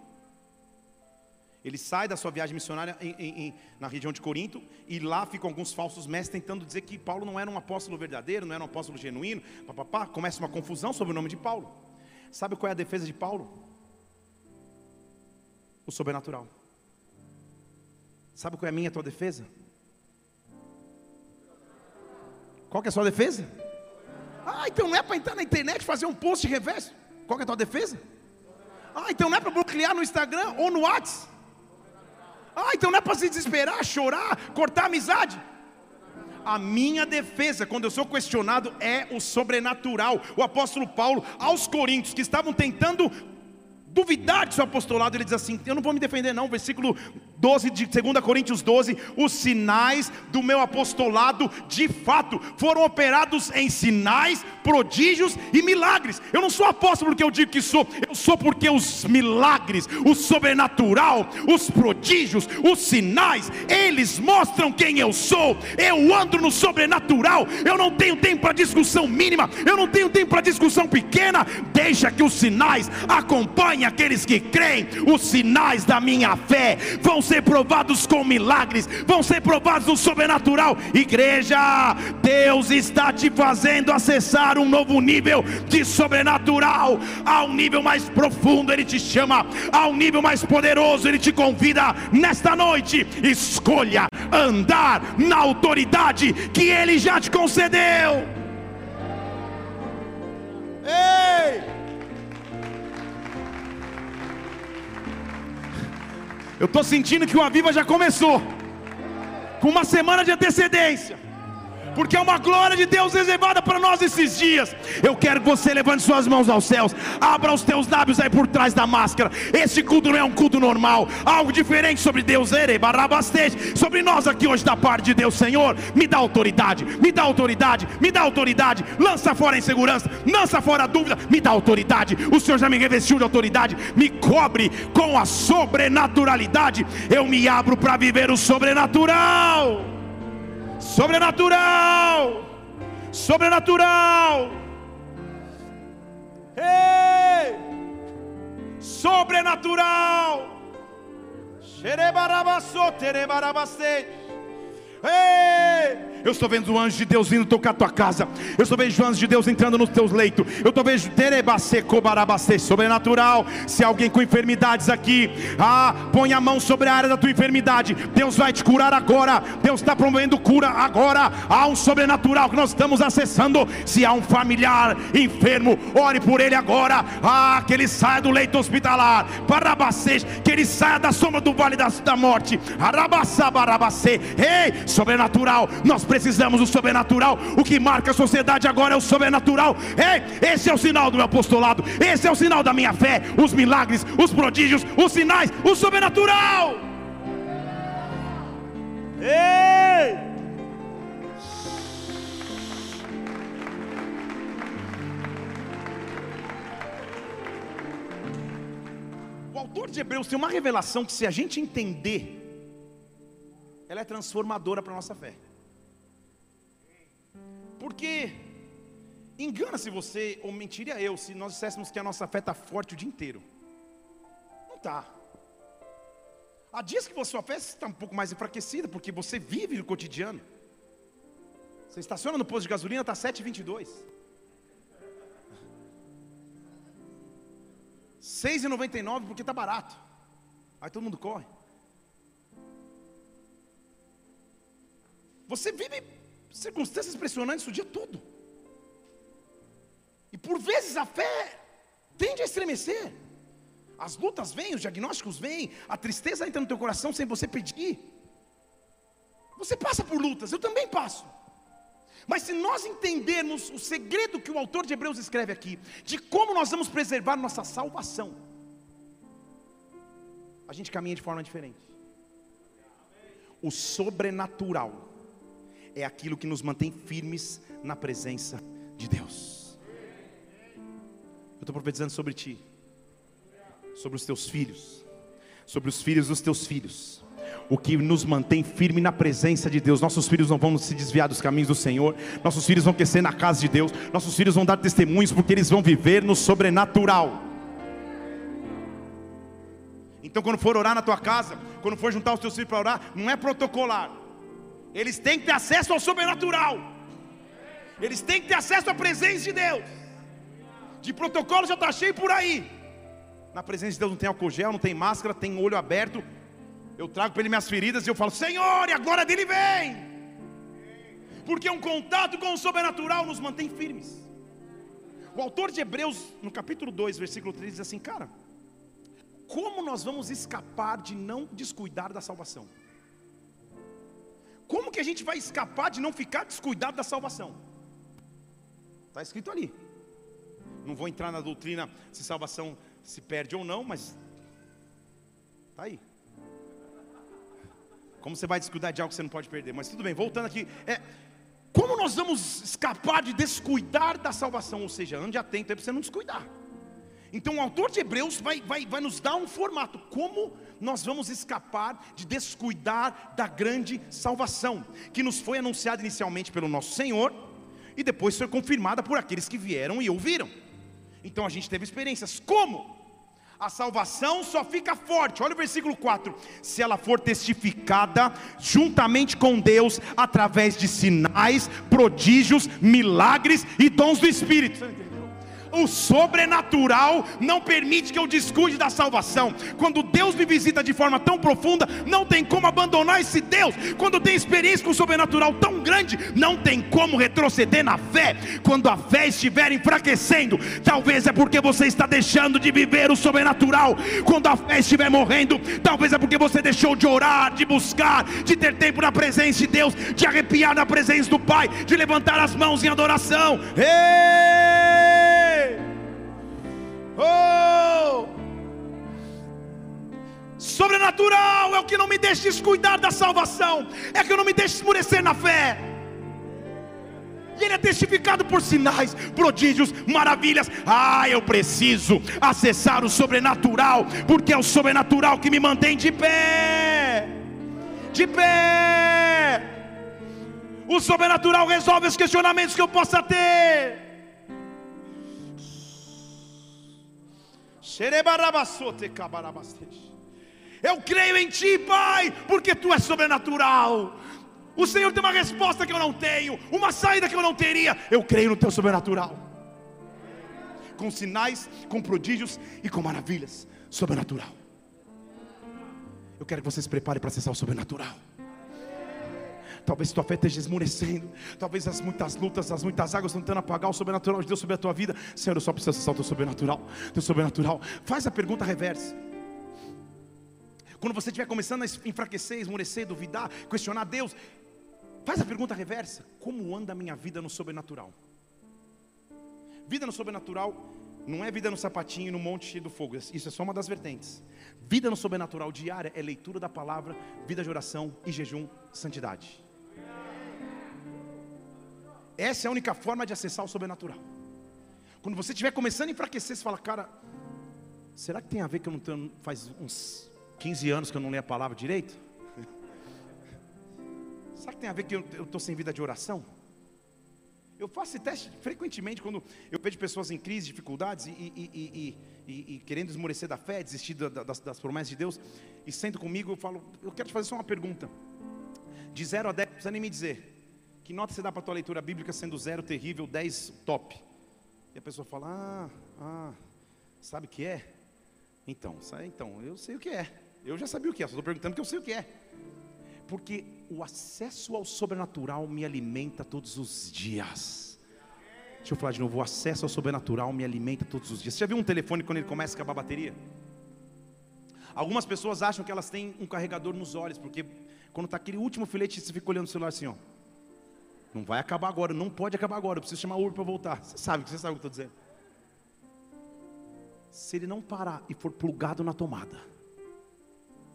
Ele sai da sua viagem missionária em, em, em, na região de Corinto e lá ficam alguns falsos mestres tentando dizer que Paulo não era um apóstolo verdadeiro, não era um apóstolo genuíno. Papapá, começa uma confusão sobre o nome de Paulo. Sabe qual é a defesa de Paulo? O sobrenatural. Sabe qual é a minha a tua defesa? Qual que é a sua defesa? Ah, então não é para entrar na internet fazer um post de reverso? Qual é a tua defesa? Ah, então não é para bloquear no Instagram ou no WhatsApp? Ah, então não é para se desesperar, chorar, cortar a amizade? A minha defesa, quando eu sou questionado, é o sobrenatural. O apóstolo Paulo, aos coríntios que estavam tentando duvidar de seu apostolado, ele diz assim: Eu não vou me defender, não. Versículo 12 de 2 Coríntios 12: Os sinais do meu apostolado, de fato, foram operados em sinais, prodígios e milagres. Eu não sou apóstolo porque eu digo que sou, eu sou porque os milagres, o sobrenatural, os prodígios, os sinais, eles mostram quem eu sou. Eu ando no sobrenatural. Eu não tenho tempo para discussão mínima, eu não tenho tempo para discussão pequena. Deixa que os sinais acompanhem aqueles que creem. Os sinais da minha fé vão ser provados com milagres, vão ser provados no sobrenatural. Igreja, Deus está te fazendo acessar um novo nível de sobrenatural, a um nível mais profundo, Ele te chama, a um nível mais poderoso, Ele te convida nesta noite. Escolha andar na autoridade que Ele já te concedeu. Ei! Eu estou sentindo que o Aviva já começou, com uma semana de antecedência porque é uma glória de Deus reservada para nós esses dias. Eu quero que você levante suas mãos aos céus, abra os teus lábios aí por trás da máscara. Este culto não é um culto normal, algo diferente sobre Deus, sobre nós aqui hoje da parte de Deus, Senhor. Me dá autoridade, me dá autoridade, me dá autoridade. Lança fora a insegurança, lança fora a dúvida, me dá autoridade. O Senhor já me revestiu de autoridade, me cobre com a sobrenaturalidade. Eu me abro para viver o sobrenatural sobrenatural, sobrenatural, Ei! sobrenatural, xerebarabaçô, terebarabacete. Ei! Eu estou vendo o anjo de Deus vindo tocar tua casa. Eu estou vendo o anjo de Deus entrando nos teus leitos. Eu estou vendo sobrenatural. Se alguém com enfermidades aqui, ah, põe a mão sobre a área da tua enfermidade. Deus vai te curar agora. Deus está promovendo cura agora. Há um sobrenatural que nós estamos acessando. Se há um familiar enfermo, ore por ele agora. Ah, que ele saia do leito hospitalar. Parabacês, que ele saia da sombra do vale da, da morte. Arabassá, barabacê. Ei, sobrenatural. Nós precisamos do sobrenatural. O que marca a sociedade agora é o sobrenatural. Ei, esse é o sinal do meu apostolado. Esse é o sinal da minha fé. Os milagres, os prodígios, os sinais, o sobrenatural. Ei! O autor de Hebreus tem uma revelação que, se a gente entender, ela é transformadora para a nossa fé. Porque engana-se você, ou mentiria eu, se nós disséssemos que a nossa fé está forte o dia inteiro. Não está. Há dias que a sua fé está um pouco mais enfraquecida, porque você vive no cotidiano. Você estaciona no posto de gasolina, está 7,22. 6,99 porque está barato. Aí todo mundo corre. Você vive circunstâncias impressionantes o dia todo. E por vezes a fé tende a estremecer. As lutas vêm, os diagnósticos vêm, a tristeza entra no teu coração sem você pedir. Você passa por lutas, eu também passo. Mas se nós entendermos o segredo que o autor de Hebreus escreve aqui, de como nós vamos preservar nossa salvação, a gente caminha de forma diferente. O sobrenatural é aquilo que nos mantém firmes na presença de Deus. Eu estou profetizando sobre ti, sobre os teus filhos, sobre os filhos dos teus filhos. O que nos mantém firme na presença de Deus. Nossos filhos não vão se desviar dos caminhos do Senhor. Nossos filhos vão crescer na casa de Deus. Nossos filhos vão dar testemunhos porque eles vão viver no sobrenatural. Então, quando for orar na tua casa, quando for juntar os teus filhos para orar, não é protocolar eles têm que ter acesso ao sobrenatural. Eles têm que ter acesso à presença de Deus. De protocolo já está cheio por aí. Na presença de Deus não tem álcool gel, não tem máscara, tem olho aberto. Eu trago para ele minhas feridas e eu falo: Senhor, e a glória dele vem. Porque um contato com o sobrenatural nos mantém firmes. O autor de Hebreus, no capítulo 2, versículo 3, diz assim: Cara, como nós vamos escapar de não descuidar da salvação? Como que a gente vai escapar de não ficar descuidado da salvação? Está escrito ali. Não vou entrar na doutrina se salvação se perde ou não, mas está aí. Como você vai descuidar de algo que você não pode perder? Mas tudo bem, voltando aqui. É, como nós vamos escapar de descuidar da salvação? Ou seja, ande atento aí para você não descuidar. Então o autor de Hebreus vai, vai, vai nos dar um formato. Como nós vamos escapar de descuidar da grande salvação, que nos foi anunciada inicialmente pelo nosso Senhor e depois foi confirmada por aqueles que vieram e ouviram. Então a gente teve experiências. Como? A salvação só fica forte, olha o versículo 4: se ela for testificada juntamente com Deus, através de sinais, prodígios, milagres e dons do Espírito o sobrenatural não permite que eu descuide da salvação. Quando Deus me visita de forma tão profunda, não tem como abandonar esse Deus. Quando tem experiência com o sobrenatural tão grande, não tem como retroceder na fé. Quando a fé estiver enfraquecendo, talvez é porque você está deixando de viver o sobrenatural. Quando a fé estiver morrendo, talvez é porque você deixou de orar, de buscar, de ter tempo na presença de Deus, de arrepiar na presença do Pai, de levantar as mãos em adoração. Ei! Oh! Sobrenatural é o que não me deixa descuidar da salvação, é que eu não me deixa esmurecer na fé. E ele é testificado por sinais, prodígios, maravilhas. Ah, eu preciso acessar o sobrenatural, porque é o sobrenatural que me mantém de pé. De pé. O sobrenatural resolve os questionamentos que eu possa ter. Eu creio em Ti, Pai, porque Tu és sobrenatural. O Senhor tem uma resposta que eu não tenho, uma saída que eu não teria. Eu creio no Teu sobrenatural, com sinais, com prodígios e com maravilhas. Sobrenatural. Eu quero que você se prepare para acessar o sobrenatural. Talvez tua fé esteja esmurecendo. Talvez as muitas lutas, as muitas águas tentando apagar o sobrenatural de Deus sobre a tua vida. Senhor, eu só preciso acessar o teu sobrenatural. Teu sobrenatural. Faz a pergunta reversa. Quando você estiver começando a enfraquecer, esmurecer, duvidar, questionar Deus, faz a pergunta reversa: Como anda a minha vida no sobrenatural? Vida no sobrenatural não é vida no sapatinho no monte do fogo. Isso é só uma das vertentes. Vida no sobrenatural diária é leitura da palavra, vida de oração e jejum, santidade. Essa é a única forma de acessar o sobrenatural. Quando você estiver começando a enfraquecer, você fala, cara, será que tem a ver que eu não tenho, faz uns 15 anos que eu não leio a palavra direito? será que tem a ver que eu estou sem vida de oração? Eu faço esse teste frequentemente quando eu vejo pessoas em crise, dificuldades e, e, e, e querendo esmorecer da fé, desistir da, das, das, promessas de Deus, e sento comigo eu falo, eu quero te fazer só uma pergunta. De 0 a 10, não precisa nem me dizer. Que nota você dá para a tua leitura bíblica sendo zero terrível, 10 top? E a pessoa fala: Ah, ah, sabe o que é? Então, então, eu sei o que é. Eu já sabia o que é, só estou perguntando porque eu sei o que é. Porque o acesso ao sobrenatural me alimenta todos os dias. Deixa eu falar de novo: o acesso ao sobrenatural me alimenta todos os dias. Você já viu um telefone quando ele começa a acabar a bateria? Algumas pessoas acham que elas têm um carregador nos olhos, porque quando está aquele último filete, você fica olhando o celular assim, ó. Não vai acabar agora, não pode acabar agora. Eu preciso chamar o Uber para voltar. Você sabe, você sabe o que eu estou dizendo. Se ele não parar e for plugado na tomada,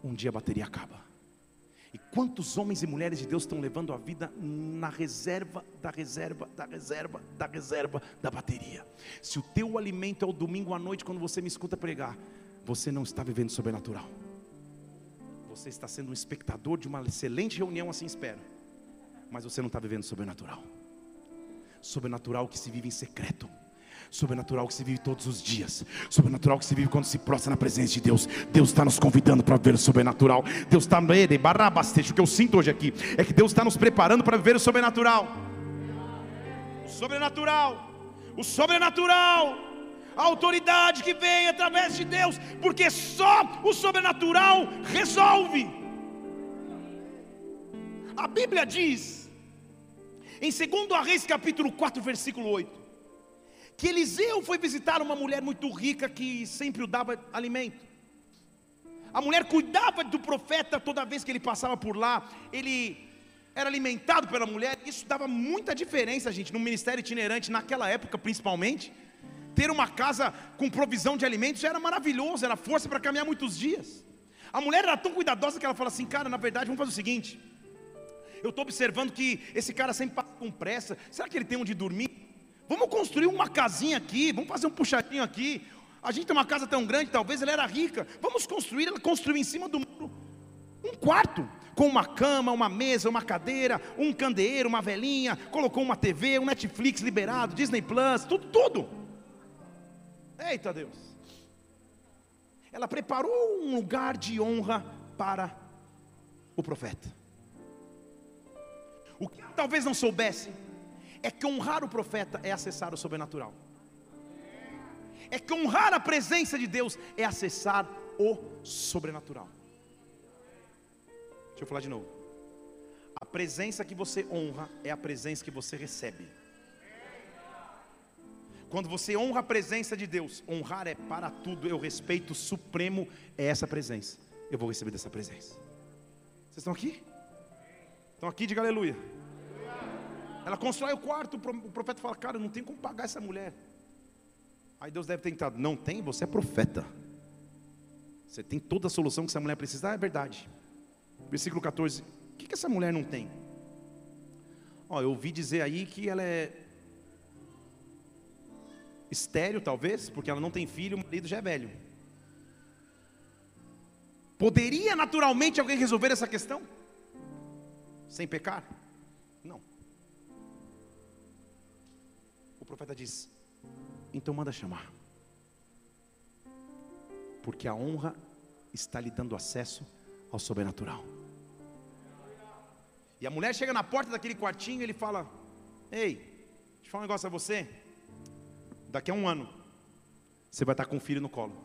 um dia a bateria acaba. E quantos homens e mulheres de Deus estão levando a vida na reserva, da reserva, da reserva, da reserva da bateria? Se o teu alimento é o domingo à noite, quando você me escuta pregar, você não está vivendo sobrenatural. Você está sendo um espectador de uma excelente reunião, assim espero mas você não está vivendo sobrenatural. Sobrenatural que se vive em secreto. Sobrenatural que se vive todos os dias. Sobrenatural que se vive quando se prostra na presença de Deus. Deus está nos convidando para ver o sobrenatural. Deus está. O que eu sinto hoje aqui é que Deus está nos preparando para viver o sobrenatural. O sobrenatural. O sobrenatural. A autoridade que vem através de Deus. Porque só o sobrenatural resolve. A Bíblia diz em 2 Reis capítulo 4, versículo 8, que Eliseu foi visitar uma mulher muito rica que sempre o dava alimento. A mulher cuidava do profeta toda vez que ele passava por lá, ele era alimentado pela mulher. Isso dava muita diferença, gente, no ministério itinerante, naquela época principalmente. Ter uma casa com provisão de alimentos era maravilhoso, era força para caminhar muitos dias. A mulher era tão cuidadosa que ela fala assim: Cara, na verdade, vamos fazer o seguinte: eu estou observando que esse cara sempre passa com pressa. Será que ele tem onde dormir? Vamos construir uma casinha aqui, vamos fazer um puxadinho aqui. A gente tem uma casa tão grande, talvez ela era rica. Vamos construir, ela construiu em cima do muro um quarto com uma cama, uma mesa, uma cadeira, um candeeiro, uma velinha, colocou uma TV, um Netflix liberado, Disney Plus, tudo, tudo. Eita Deus. ela preparou um lugar de honra para o profeta. O que talvez não soubesse é que honrar o profeta é acessar o sobrenatural. É que honrar a presença de Deus é acessar o sobrenatural. Deixa eu falar de novo. A presença que você honra é a presença que você recebe. Quando você honra a presença de Deus, honrar é para tudo, eu respeito supremo é essa presença. Eu vou receber dessa presença. Vocês estão aqui? Estão aqui, diga aleluia. Ela constrói o quarto, o profeta fala: Cara, não tem como pagar essa mulher. Aí Deus deve ter tentado: Não tem, você é profeta. Você tem toda a solução que essa mulher precisa. Ah, é verdade. Versículo 14: O que, que essa mulher não tem? Ó, eu ouvi dizer aí que ela é estéreo, talvez, porque ela não tem filho, o marido já é velho. Poderia naturalmente alguém resolver essa questão? Sem pecar? Não. O profeta diz: então manda chamar, porque a honra está lhe dando acesso ao sobrenatural. E a mulher chega na porta daquele quartinho e ele fala: Ei, deixa eu falar um negócio a você daqui a um ano, você vai estar com um filho no colo.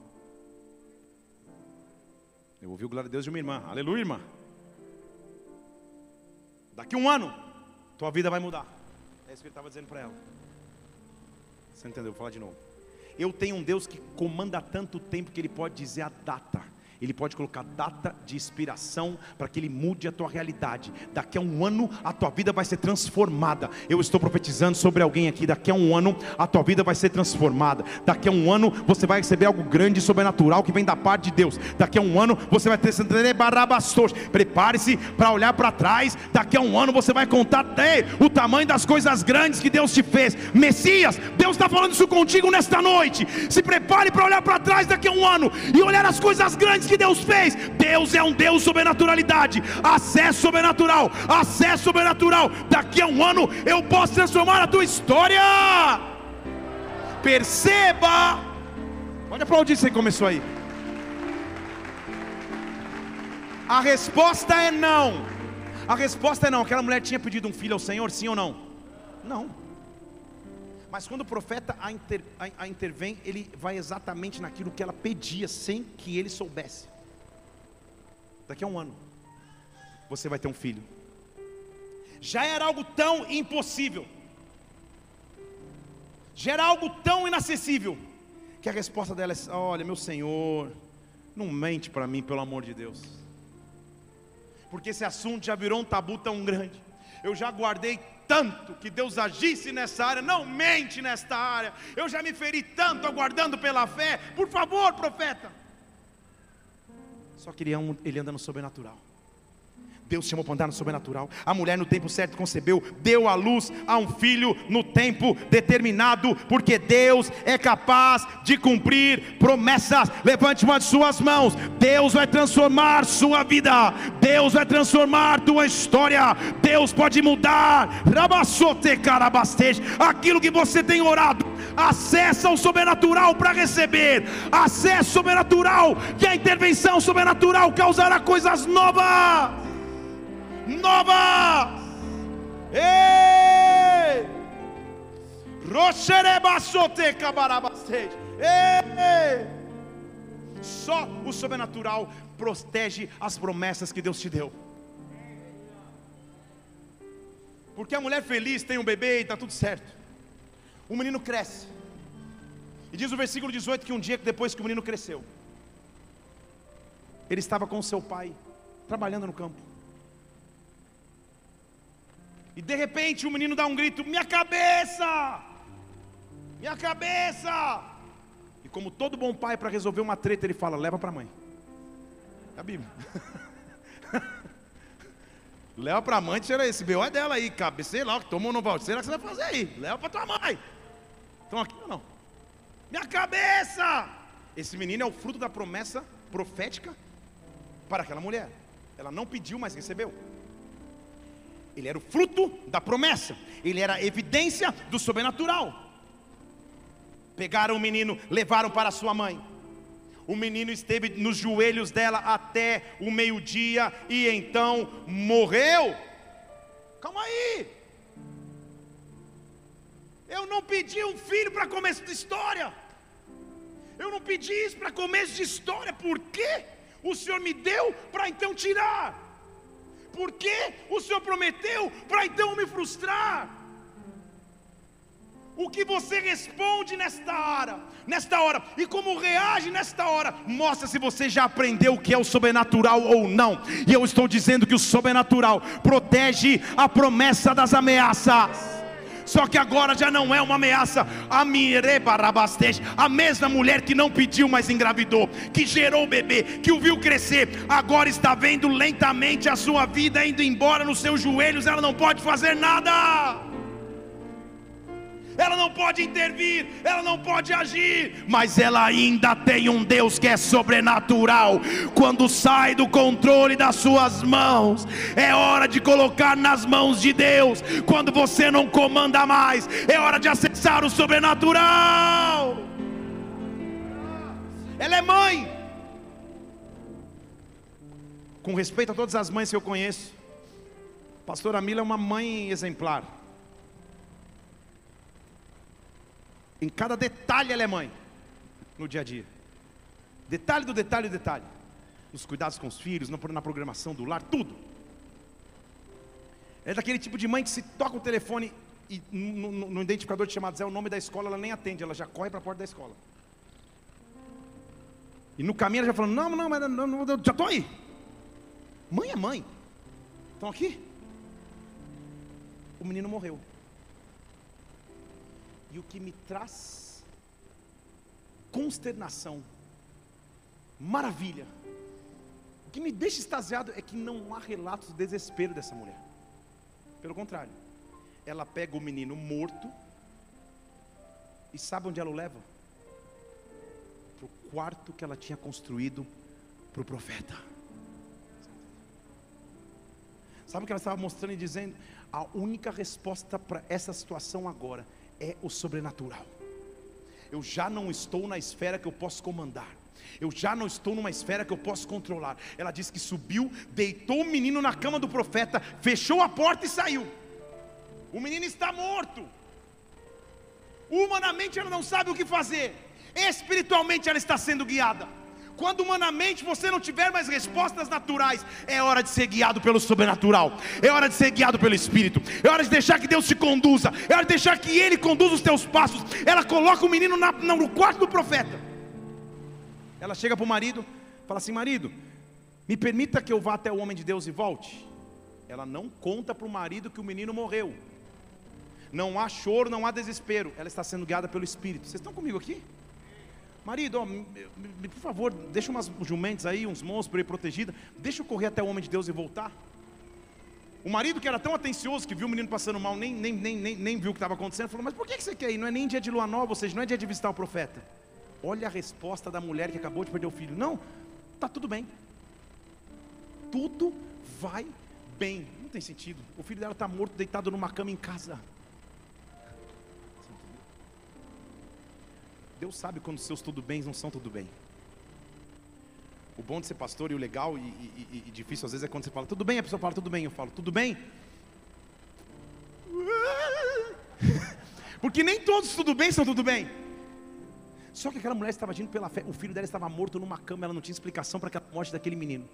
Eu ouvi o glória a Deus de uma irmã, aleluia, irmã. Daqui um ano, tua vida vai mudar. É isso que ele estava dizendo para ela. Você entendeu? Vou falar de novo. Eu tenho um Deus que comanda tanto tempo que ele pode dizer a data. Ele pode colocar data de inspiração para que Ele mude a tua realidade. Daqui a um ano a tua vida vai ser transformada. Eu estou profetizando sobre alguém aqui. Daqui a um ano a tua vida vai ser transformada. Daqui a um ano você vai receber algo grande e sobrenatural que vem da parte de Deus. Daqui a um ano você vai ter Prepare-se para olhar para trás. Daqui a um ano você vai contar até o tamanho das coisas grandes que Deus te fez. Messias, Deus está falando isso contigo nesta noite. Se prepare para olhar para trás daqui a um ano e olhar as coisas grandes que que Deus fez. Deus é um Deus sobrenaturalidade, acesso sobrenatural, acesso sobrenatural. Daqui a um ano eu posso transformar a tua história. Perceba. Pode aplaudir você começou aí. A resposta é não. A resposta é não. Aquela mulher tinha pedido um filho ao Senhor, sim ou não? Não. Mas quando o profeta a, inter, a, a intervém, ele vai exatamente naquilo que ela pedia, sem que ele soubesse. Daqui a um ano, você vai ter um filho. Já era algo tão impossível, já era algo tão inacessível, que a resposta dela é: Olha, meu Senhor, não mente para mim, pelo amor de Deus, porque esse assunto já virou um tabu tão grande. Eu já guardei tanto que Deus agisse nessa área, não mente nesta área. Eu já me feri tanto aguardando pela fé. Por favor, profeta. Só que ele, anda no sobrenatural. Deus chamou para andar no sobrenatural. A mulher no tempo certo concebeu, deu à luz a um filho no tempo determinado, porque Deus é capaz de cumprir promessas. Levante uma de suas mãos. Deus vai transformar sua vida. Deus vai transformar tua história. Deus pode mudar. Aquilo que você tem orado. Acessa o sobrenatural para receber. Acesso sobrenatural, que a intervenção sobrenatural causará coisas novas novas. Ei! Ei! Só o sobrenatural protege as promessas que Deus te deu. Porque a mulher feliz tem um bebê e está tudo certo. O menino cresce. E diz o versículo 18 que um dia depois que o menino cresceu, ele estava com seu pai, trabalhando no campo. E de repente o menino dá um grito: Minha cabeça! Minha cabeça! E como todo bom pai, para resolver uma treta, ele fala: Leva para a mãe. É a Bíblia. Leva para a mãe, tira esse B.O. é dela aí, cabeça, sei lá, que tomou no balde. Será que você vai fazer aí? Leva para tua mãe. Estão aqui ou não? Minha cabeça! Esse menino é o fruto da promessa profética para aquela mulher. Ela não pediu, mas recebeu. Ele era o fruto da promessa, ele era a evidência do sobrenatural. Pegaram o menino, levaram para sua mãe. O menino esteve nos joelhos dela até o meio-dia e então morreu. Calma aí. Eu não pedi um filho para começo de história. Eu não pedi isso para começo de história. Por quê? O Senhor me deu para então tirar. Por quê? O Senhor prometeu para então me frustrar. O que você responde nesta hora, nesta hora, e como reage nesta hora, mostra se você já aprendeu o que é o sobrenatural ou não. E eu estou dizendo que o sobrenatural protege a promessa das ameaças. Só que agora já não é uma ameaça. A mesma mulher que não pediu, mas engravidou, que gerou o bebê, que o viu crescer, agora está vendo lentamente a sua vida indo embora nos seus joelhos, ela não pode fazer nada ela não pode intervir, ela não pode agir, mas ela ainda tem um Deus que é sobrenatural. Quando sai do controle das suas mãos, é hora de colocar nas mãos de Deus. Quando você não comanda mais, é hora de acessar o sobrenatural. Ela é mãe. Com respeito a todas as mães que eu conheço, Pastora Mila é uma mãe exemplar. Em cada detalhe ela é mãe no dia a dia. Detalhe do detalhe do detalhe. Nos cuidados com os filhos, na programação do lar, tudo. É daquele tipo de mãe que se toca o telefone e no, no, no identificador de chamadas é o nome da escola, ela nem atende, ela já corre para a porta da escola. E no caminho ela já falando, não, não, mas não, não, já estou aí. Mãe é mãe. Estão aqui? O menino morreu. E o que me traz consternação, maravilha, o que me deixa extasiado é que não há relatos de desespero dessa mulher. Pelo contrário, ela pega o menino morto e sabe onde ela o leva? Para o quarto que ela tinha construído para o profeta. Sabe o que ela estava mostrando e dizendo? A única resposta para essa situação agora é o sobrenatural. Eu já não estou na esfera que eu posso comandar. Eu já não estou numa esfera que eu posso controlar. Ela diz que subiu, deitou o menino na cama do profeta, fechou a porta e saiu. O menino está morto. Humanamente ela não sabe o que fazer. Espiritualmente ela está sendo guiada. Quando humanamente você não tiver mais respostas naturais, é hora de ser guiado pelo sobrenatural, é hora de ser guiado pelo Espírito, é hora de deixar que Deus te conduza, é hora de deixar que Ele conduza os teus passos. Ela coloca o menino na, no quarto do profeta. Ela chega para o marido, fala assim: marido, me permita que eu vá até o homem de Deus e volte. Ela não conta para o marido que o menino morreu. Não há choro, não há desespero. Ela está sendo guiada pelo Espírito. Vocês estão comigo aqui? Marido, ó, por favor, deixa umas jumentes aí, uns monstros para ir protegida. Deixa eu correr até o homem de Deus e voltar. O marido que era tão atencioso que viu o menino passando mal, nem, nem, nem, nem, nem viu o que estava acontecendo, falou: Mas por que você quer ir? Não é nem dia de lua nova, ou seja, não é dia de visitar o profeta. Olha a resposta da mulher que acabou de perder o filho: Não, está tudo bem. Tudo vai bem. Não tem sentido. O filho dela está morto, deitado numa cama em casa. Deus sabe quando seus tudo bens não são tudo bem. O bom de ser pastor e o legal e, e, e, difícil às vezes é quando você fala, tudo bem, a pessoa fala, tudo bem, eu falo, tudo bem? Porque nem todos tudo bem são tudo bem. Só que aquela mulher estava agindo pela fé, o filho dela estava morto numa cama, ela não tinha explicação para a morte daquele menino.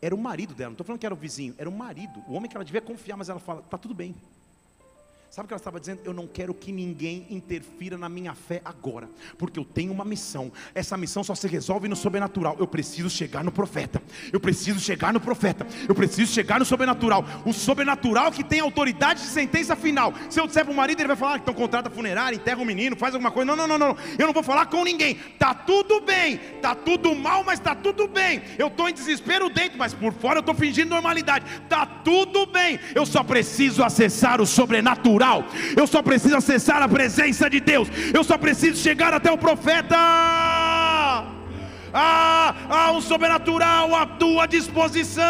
Era o marido dela, não estou falando que era o vizinho, era o marido, o homem que ela devia confiar, mas ela fala, está tudo bem. Sabe o que ela estava dizendo? Eu não quero que ninguém interfira na minha fé agora, porque eu tenho uma missão. Essa missão só se resolve no sobrenatural. Eu preciso chegar no profeta. Eu preciso chegar no profeta. Eu preciso chegar no sobrenatural. O sobrenatural que tem autoridade de sentença final. Se eu disser para o marido, ele vai falar: então contrata funerária, enterra o menino, faz alguma coisa. Não, não, não, não. Eu não vou falar com ninguém. Tá tudo bem. Tá tudo mal, mas tá tudo bem. Eu estou em desespero dentro, mas por fora eu estou fingindo normalidade. Tá tudo bem. Eu só preciso acessar o sobrenatural Eu só preciso acessar a presença de Deus. Eu só preciso chegar até o profeta. Ah, há um sobrenatural à tua disposição.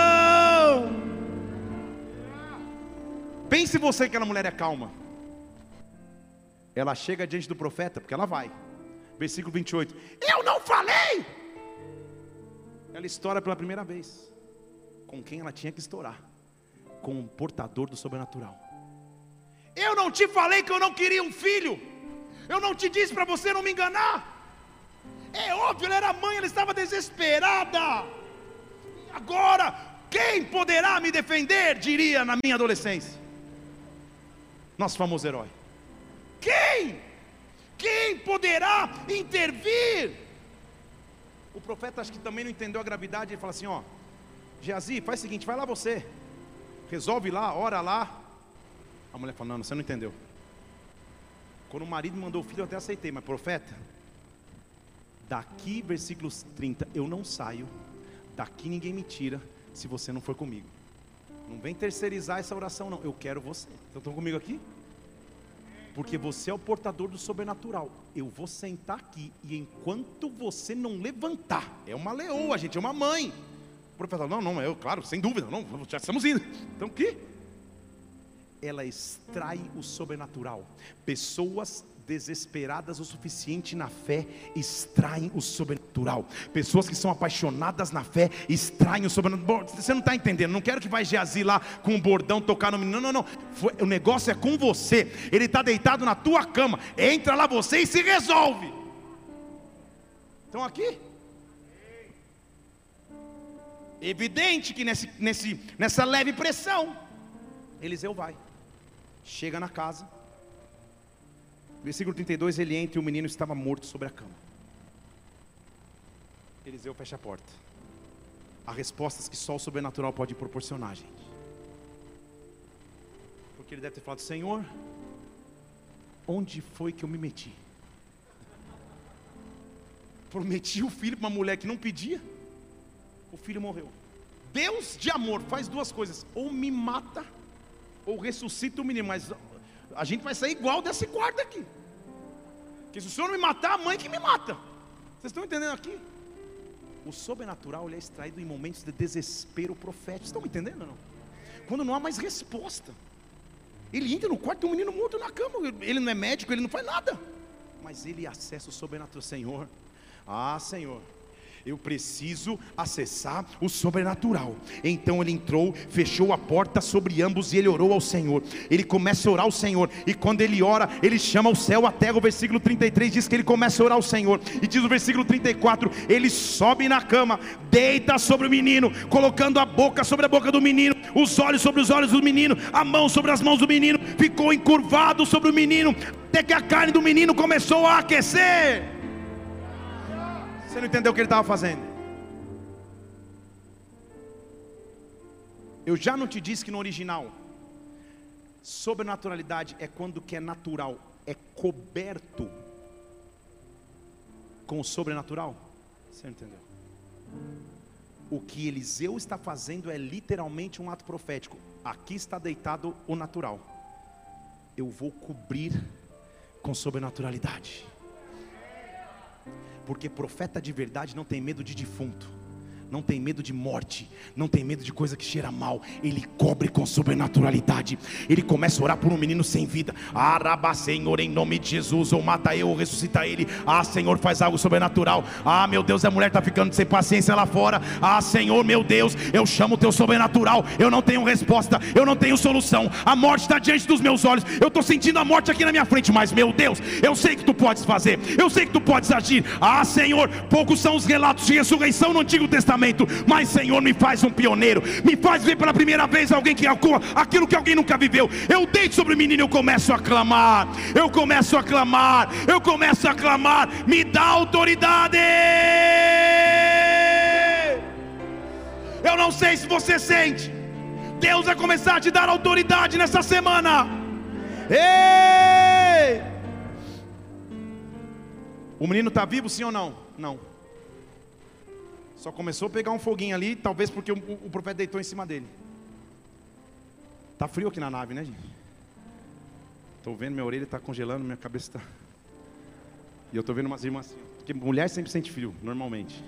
Pense você que aquela mulher é calma. Ela chega diante do profeta, porque ela vai. Versículo 28. Eu não falei! Ela estoura pela primeira vez. Com quem ela tinha que estourar? Com o portador do sobrenatural. Eu não te falei que eu não queria um filho. Eu não te disse para você não me enganar. É óbvio, ela era mãe, ela estava desesperada. Agora, quem poderá me defender? Diria na minha adolescência. Nosso famoso herói. Quem? Quem poderá intervir? O profeta acho que também não entendeu a gravidade. Ele fala assim: ó, Geazi, faz o seguinte, vai lá você, resolve lá, ora lá. A mulher fala: não, você não entendeu. Quando o marido mandou o filho, eu até aceitei, mas profeta, daqui, versículos 30, eu não saio, daqui ninguém me tira, se você não for comigo. Não vem terceirizar essa oração, não. Eu quero você. Então estão comigo aqui? Porque você é o portador do sobrenatural. Eu vou sentar aqui e enquanto você não levantar, é uma leoa, gente, é uma mãe. O profeta, não, não, eu, claro, sem dúvida, não, já estamos indo. Então que? Ela extrai o sobrenatural. Pessoas desesperadas o suficiente na fé extraem o sobrenatural. Pessoas que são apaixonadas na fé extraem o sobrenatural. Você não está entendendo? Não quero que vai Geazi lá com um bordão tocar no menino. Não, não, não. O negócio é com você. Ele está deitado na tua cama. Entra lá você e se resolve. Estão aqui? Evidente que nesse, nesse, nessa leve pressão, Eliseu vai, chega na casa, Versículo 32, ele entra e o menino estava morto sobre a cama. Eliseu fecha a porta. Há respostas que só o sobrenatural pode proporcionar, gente. Porque ele deve ter falado: Senhor, onde foi que eu me meti? Prometi o filho para uma mulher que não pedia, o filho morreu. Deus de amor faz duas coisas: ou me mata, ou ressuscita o menino. Mas a gente vai sair igual desse quarto aqui. Que se o Senhor não me matar, a mãe que me mata. Vocês estão entendendo aqui? O sobrenatural é extraído em momentos de desespero profético. Estão me entendendo não? Quando não há mais resposta. Ele entra no quarto, tem um menino morto na cama. Ele não é médico, ele não faz nada. Mas ele acessa o sobrenatural. Senhor, ah, Senhor, eu preciso acessar o sobrenatural. Então ele entrou, fechou a porta sobre ambos e ele orou ao Senhor. Ele começa a orar ao Senhor, e quando ele ora, ele chama o céu, a terra. O versículo 33 diz que ele começa a orar ao Senhor, e diz o versículo 34: ele sobe na cama, deita sobre o menino, colocando a boca sobre a boca do menino, os olhos sobre os olhos do menino, a mão sobre as mãos do menino, ficou encurvado sobre o menino, até que a carne do menino começou a aquecer. Você não entendeu o que ele estava fazendo? Eu já não te disse que no original, sobrenaturalidade é quando que é natural, é coberto com o sobrenatural. Você não entendeu? O que Eliseu está fazendo é literalmente um ato profético. Aqui está deitado o natural. Eu vou cobrir com sobrenaturalidade. Porque profeta de verdade não tem medo de defunto não tem medo de morte, não tem medo de coisa que cheira mal, ele cobre com sobrenaturalidade. Ele começa a orar por um menino sem vida. Araba, Senhor, em nome de Jesus, ou mata eu, ou ressuscita ele. Ah, Senhor, faz algo sobrenatural. Ah, meu Deus, a mulher está ficando sem paciência lá fora. Ah, Senhor, meu Deus, eu chamo o teu sobrenatural. Eu não tenho resposta, eu não tenho solução. A morte está diante dos meus olhos. Eu estou sentindo a morte aqui na minha frente, mas meu Deus, eu sei que tu podes fazer, eu sei que tu podes agir. Ah, Senhor, poucos são os relatos de ressurreição no Antigo Testamento mas Senhor, me faz um pioneiro, me faz ver pela primeira vez alguém que alcoa aquilo que alguém nunca viveu. Eu deito sobre o menino, eu começo a clamar, eu começo a clamar, eu começo a clamar, me dá autoridade. Eu não sei se você sente, Deus vai começar a te dar autoridade nessa semana. Ei! O menino está vivo, sim ou não? Não. Só começou a pegar um foguinho ali, talvez porque o, o profeta deitou em cima dele. Tá frio aqui na nave, né, gente? Estou vendo, minha orelha está congelando, minha cabeça está. E eu estou vendo umas irmãs assim. Porque mulher sempre sente frio, normalmente.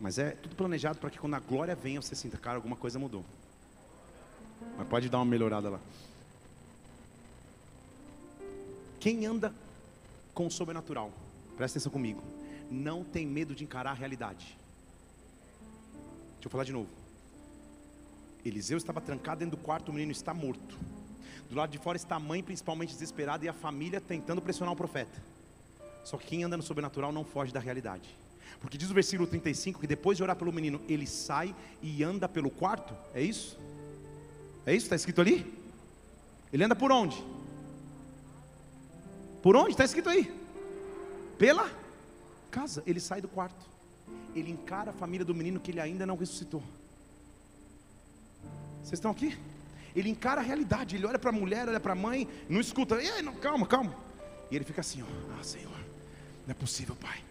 Mas é tudo planejado para que quando a glória venha, você sinta, cara, alguma coisa mudou. Mas pode dar uma melhorada lá. Quem anda com o sobrenatural? Presta atenção comigo. Não tem medo de encarar a realidade. Deixa eu falar de novo. Eliseu estava trancado dentro do quarto, o menino está morto. Do lado de fora está a mãe, principalmente desesperada, e a família tentando pressionar o profeta. Só que quem anda no sobrenatural não foge da realidade. Porque diz o versículo 35 que depois de orar pelo menino, ele sai e anda pelo quarto. É isso? É isso? Está escrito ali? Ele anda por onde? Por onde? Está escrito aí. Pela casa. Ele sai do quarto. Ele encara a família do menino que ele ainda não ressuscitou. Vocês estão aqui? Ele encara a realidade. Ele olha para a mulher, olha para a mãe, não escuta. Ei, não, calma, calma. E ele fica assim: ó, Ah, Senhor, não é possível, Pai.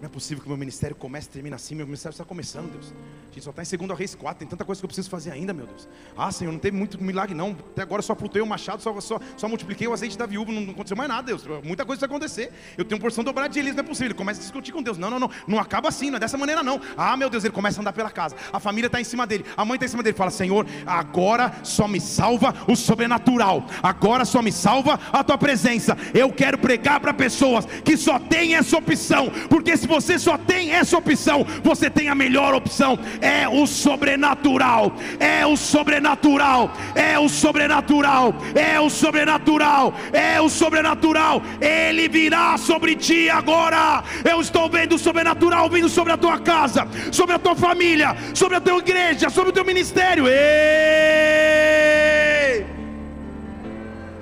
Não é possível que meu ministério comece e termine assim. Meu ministério está começando, Deus. A gente só está em 2 Reis 4. Tem tanta coisa que eu preciso fazer ainda, meu Deus. Ah, Senhor, não teve muito milagre, não. Até agora só plutei o machado, só, só, só multipliquei o azeite da viúva. Não, não aconteceu mais nada, Deus. Muita coisa vai acontecer. Eu tenho porção dobrada de Elias, não é possível. Ele começa a discutir com Deus. Não, não, não. Não acaba assim, não é dessa maneira, não. Ah, meu Deus, ele começa a andar pela casa. A família está em cima dele. A mãe está em cima dele. Fala, Senhor, agora só me salva o sobrenatural. Agora só me salva a tua presença. Eu quero pregar para pessoas que só têm essa opção. Porque se você só tem essa opção, você tem a melhor opção. É o sobrenatural. É o sobrenatural. É o sobrenatural. É o sobrenatural. É o sobrenatural. Ele virá sobre ti agora. Eu estou vendo o sobrenatural vindo sobre a tua casa, sobre a tua família, sobre a tua igreja, sobre o teu ministério. Ei!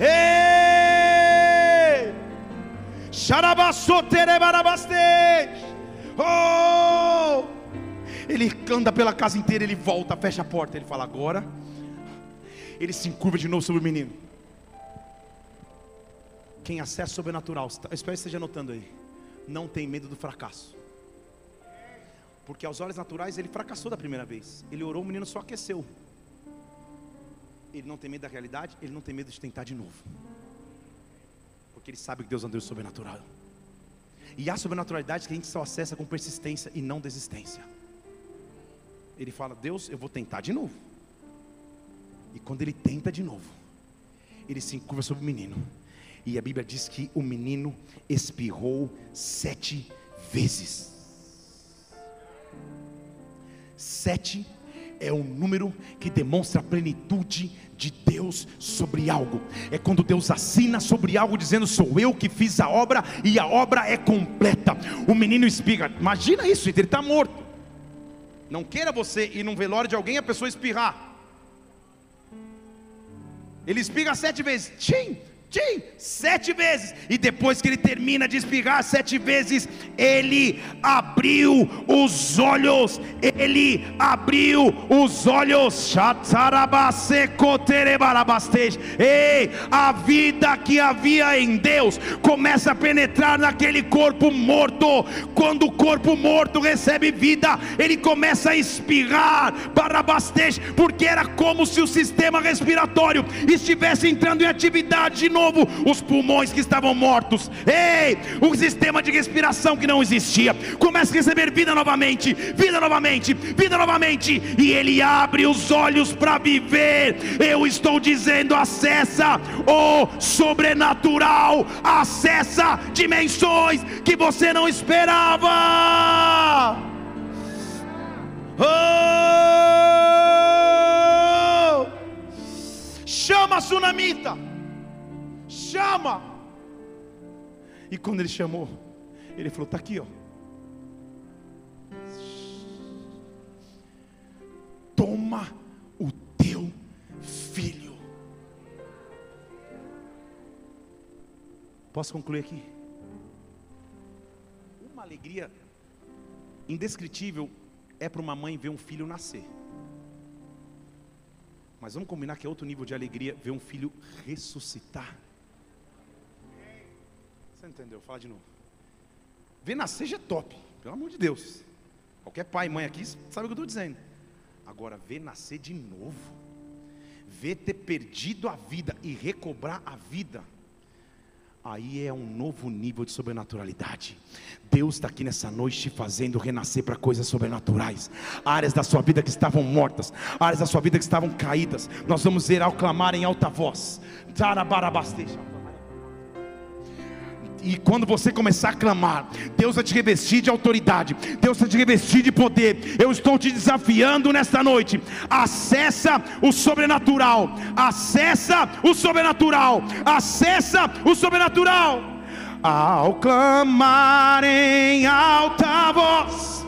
Ei! Oh! Ele anda pela casa inteira, ele volta, fecha a porta, ele fala agora. Ele se encurva de novo sobre o menino. Quem acessa sobrenatural, espero que esteja anotando aí. Não tem medo do fracasso. Porque aos olhos naturais ele fracassou da primeira vez. Ele orou, o menino só aqueceu. Ele não tem medo da realidade, ele não tem medo de tentar de novo. Porque ele sabe que Deus andou sobrenatural. E há sobrenaturalidade que a gente só acessa com persistência e não desistência. Ele fala: Deus, eu vou tentar de novo. E quando ele tenta de novo, ele se encurva sobre o menino. E a Bíblia diz que o menino espirrou sete vezes. Sete é um número que demonstra a plenitude de Deus sobre algo. É quando Deus assina sobre algo dizendo: "Sou eu que fiz a obra e a obra é completa". O menino espirra. Imagina isso, ele está morto. Não queira você ir num velório de alguém a pessoa espirrar. Ele espirra sete vezes. Tchim! Tchim, sete vezes, e depois que ele termina de espirrar sete vezes, ele abriu os olhos, ele abriu os olhos, ei, a vida que havia em Deus começa a penetrar naquele corpo morto, quando o corpo morto recebe vida, ele começa a espirrar, barabastej, porque era como se o sistema respiratório estivesse entrando em atividade de novo novo os pulmões que estavam mortos. Ei, o sistema de respiração que não existia começa a receber vida novamente, vida novamente, vida novamente, e ele abre os olhos para viver. Eu estou dizendo, acessa o sobrenatural, acessa dimensões que você não esperava. Oh! Chama a tsunamita chama. E quando ele chamou, ele falou: Está aqui, ó. Toma o teu filho. Posso concluir aqui? Uma alegria indescritível é para uma mãe ver um filho nascer. Mas vamos combinar que é outro nível de alegria ver um filho ressuscitar. Você entendeu? Fala de novo. Ver nascer já é top, pelo amor de Deus. Qualquer pai e mãe aqui sabe o que eu estou dizendo. Agora, ver nascer de novo, ver ter perdido a vida e recobrar a vida, aí é um novo nível de sobrenaturalidade. Deus está aqui nessa noite te fazendo renascer para coisas sobrenaturais. Áreas da sua vida que estavam mortas, áreas da sua vida que estavam caídas. Nós vamos ver ao clamar em alta voz. Tarabarabasteja. E quando você começar a clamar, Deus vai te revestir de autoridade, Deus vai te revestir de poder. Eu estou te desafiando nesta noite. Acessa o sobrenatural, acessa o sobrenatural, acessa o sobrenatural. Ao clamar em alta voz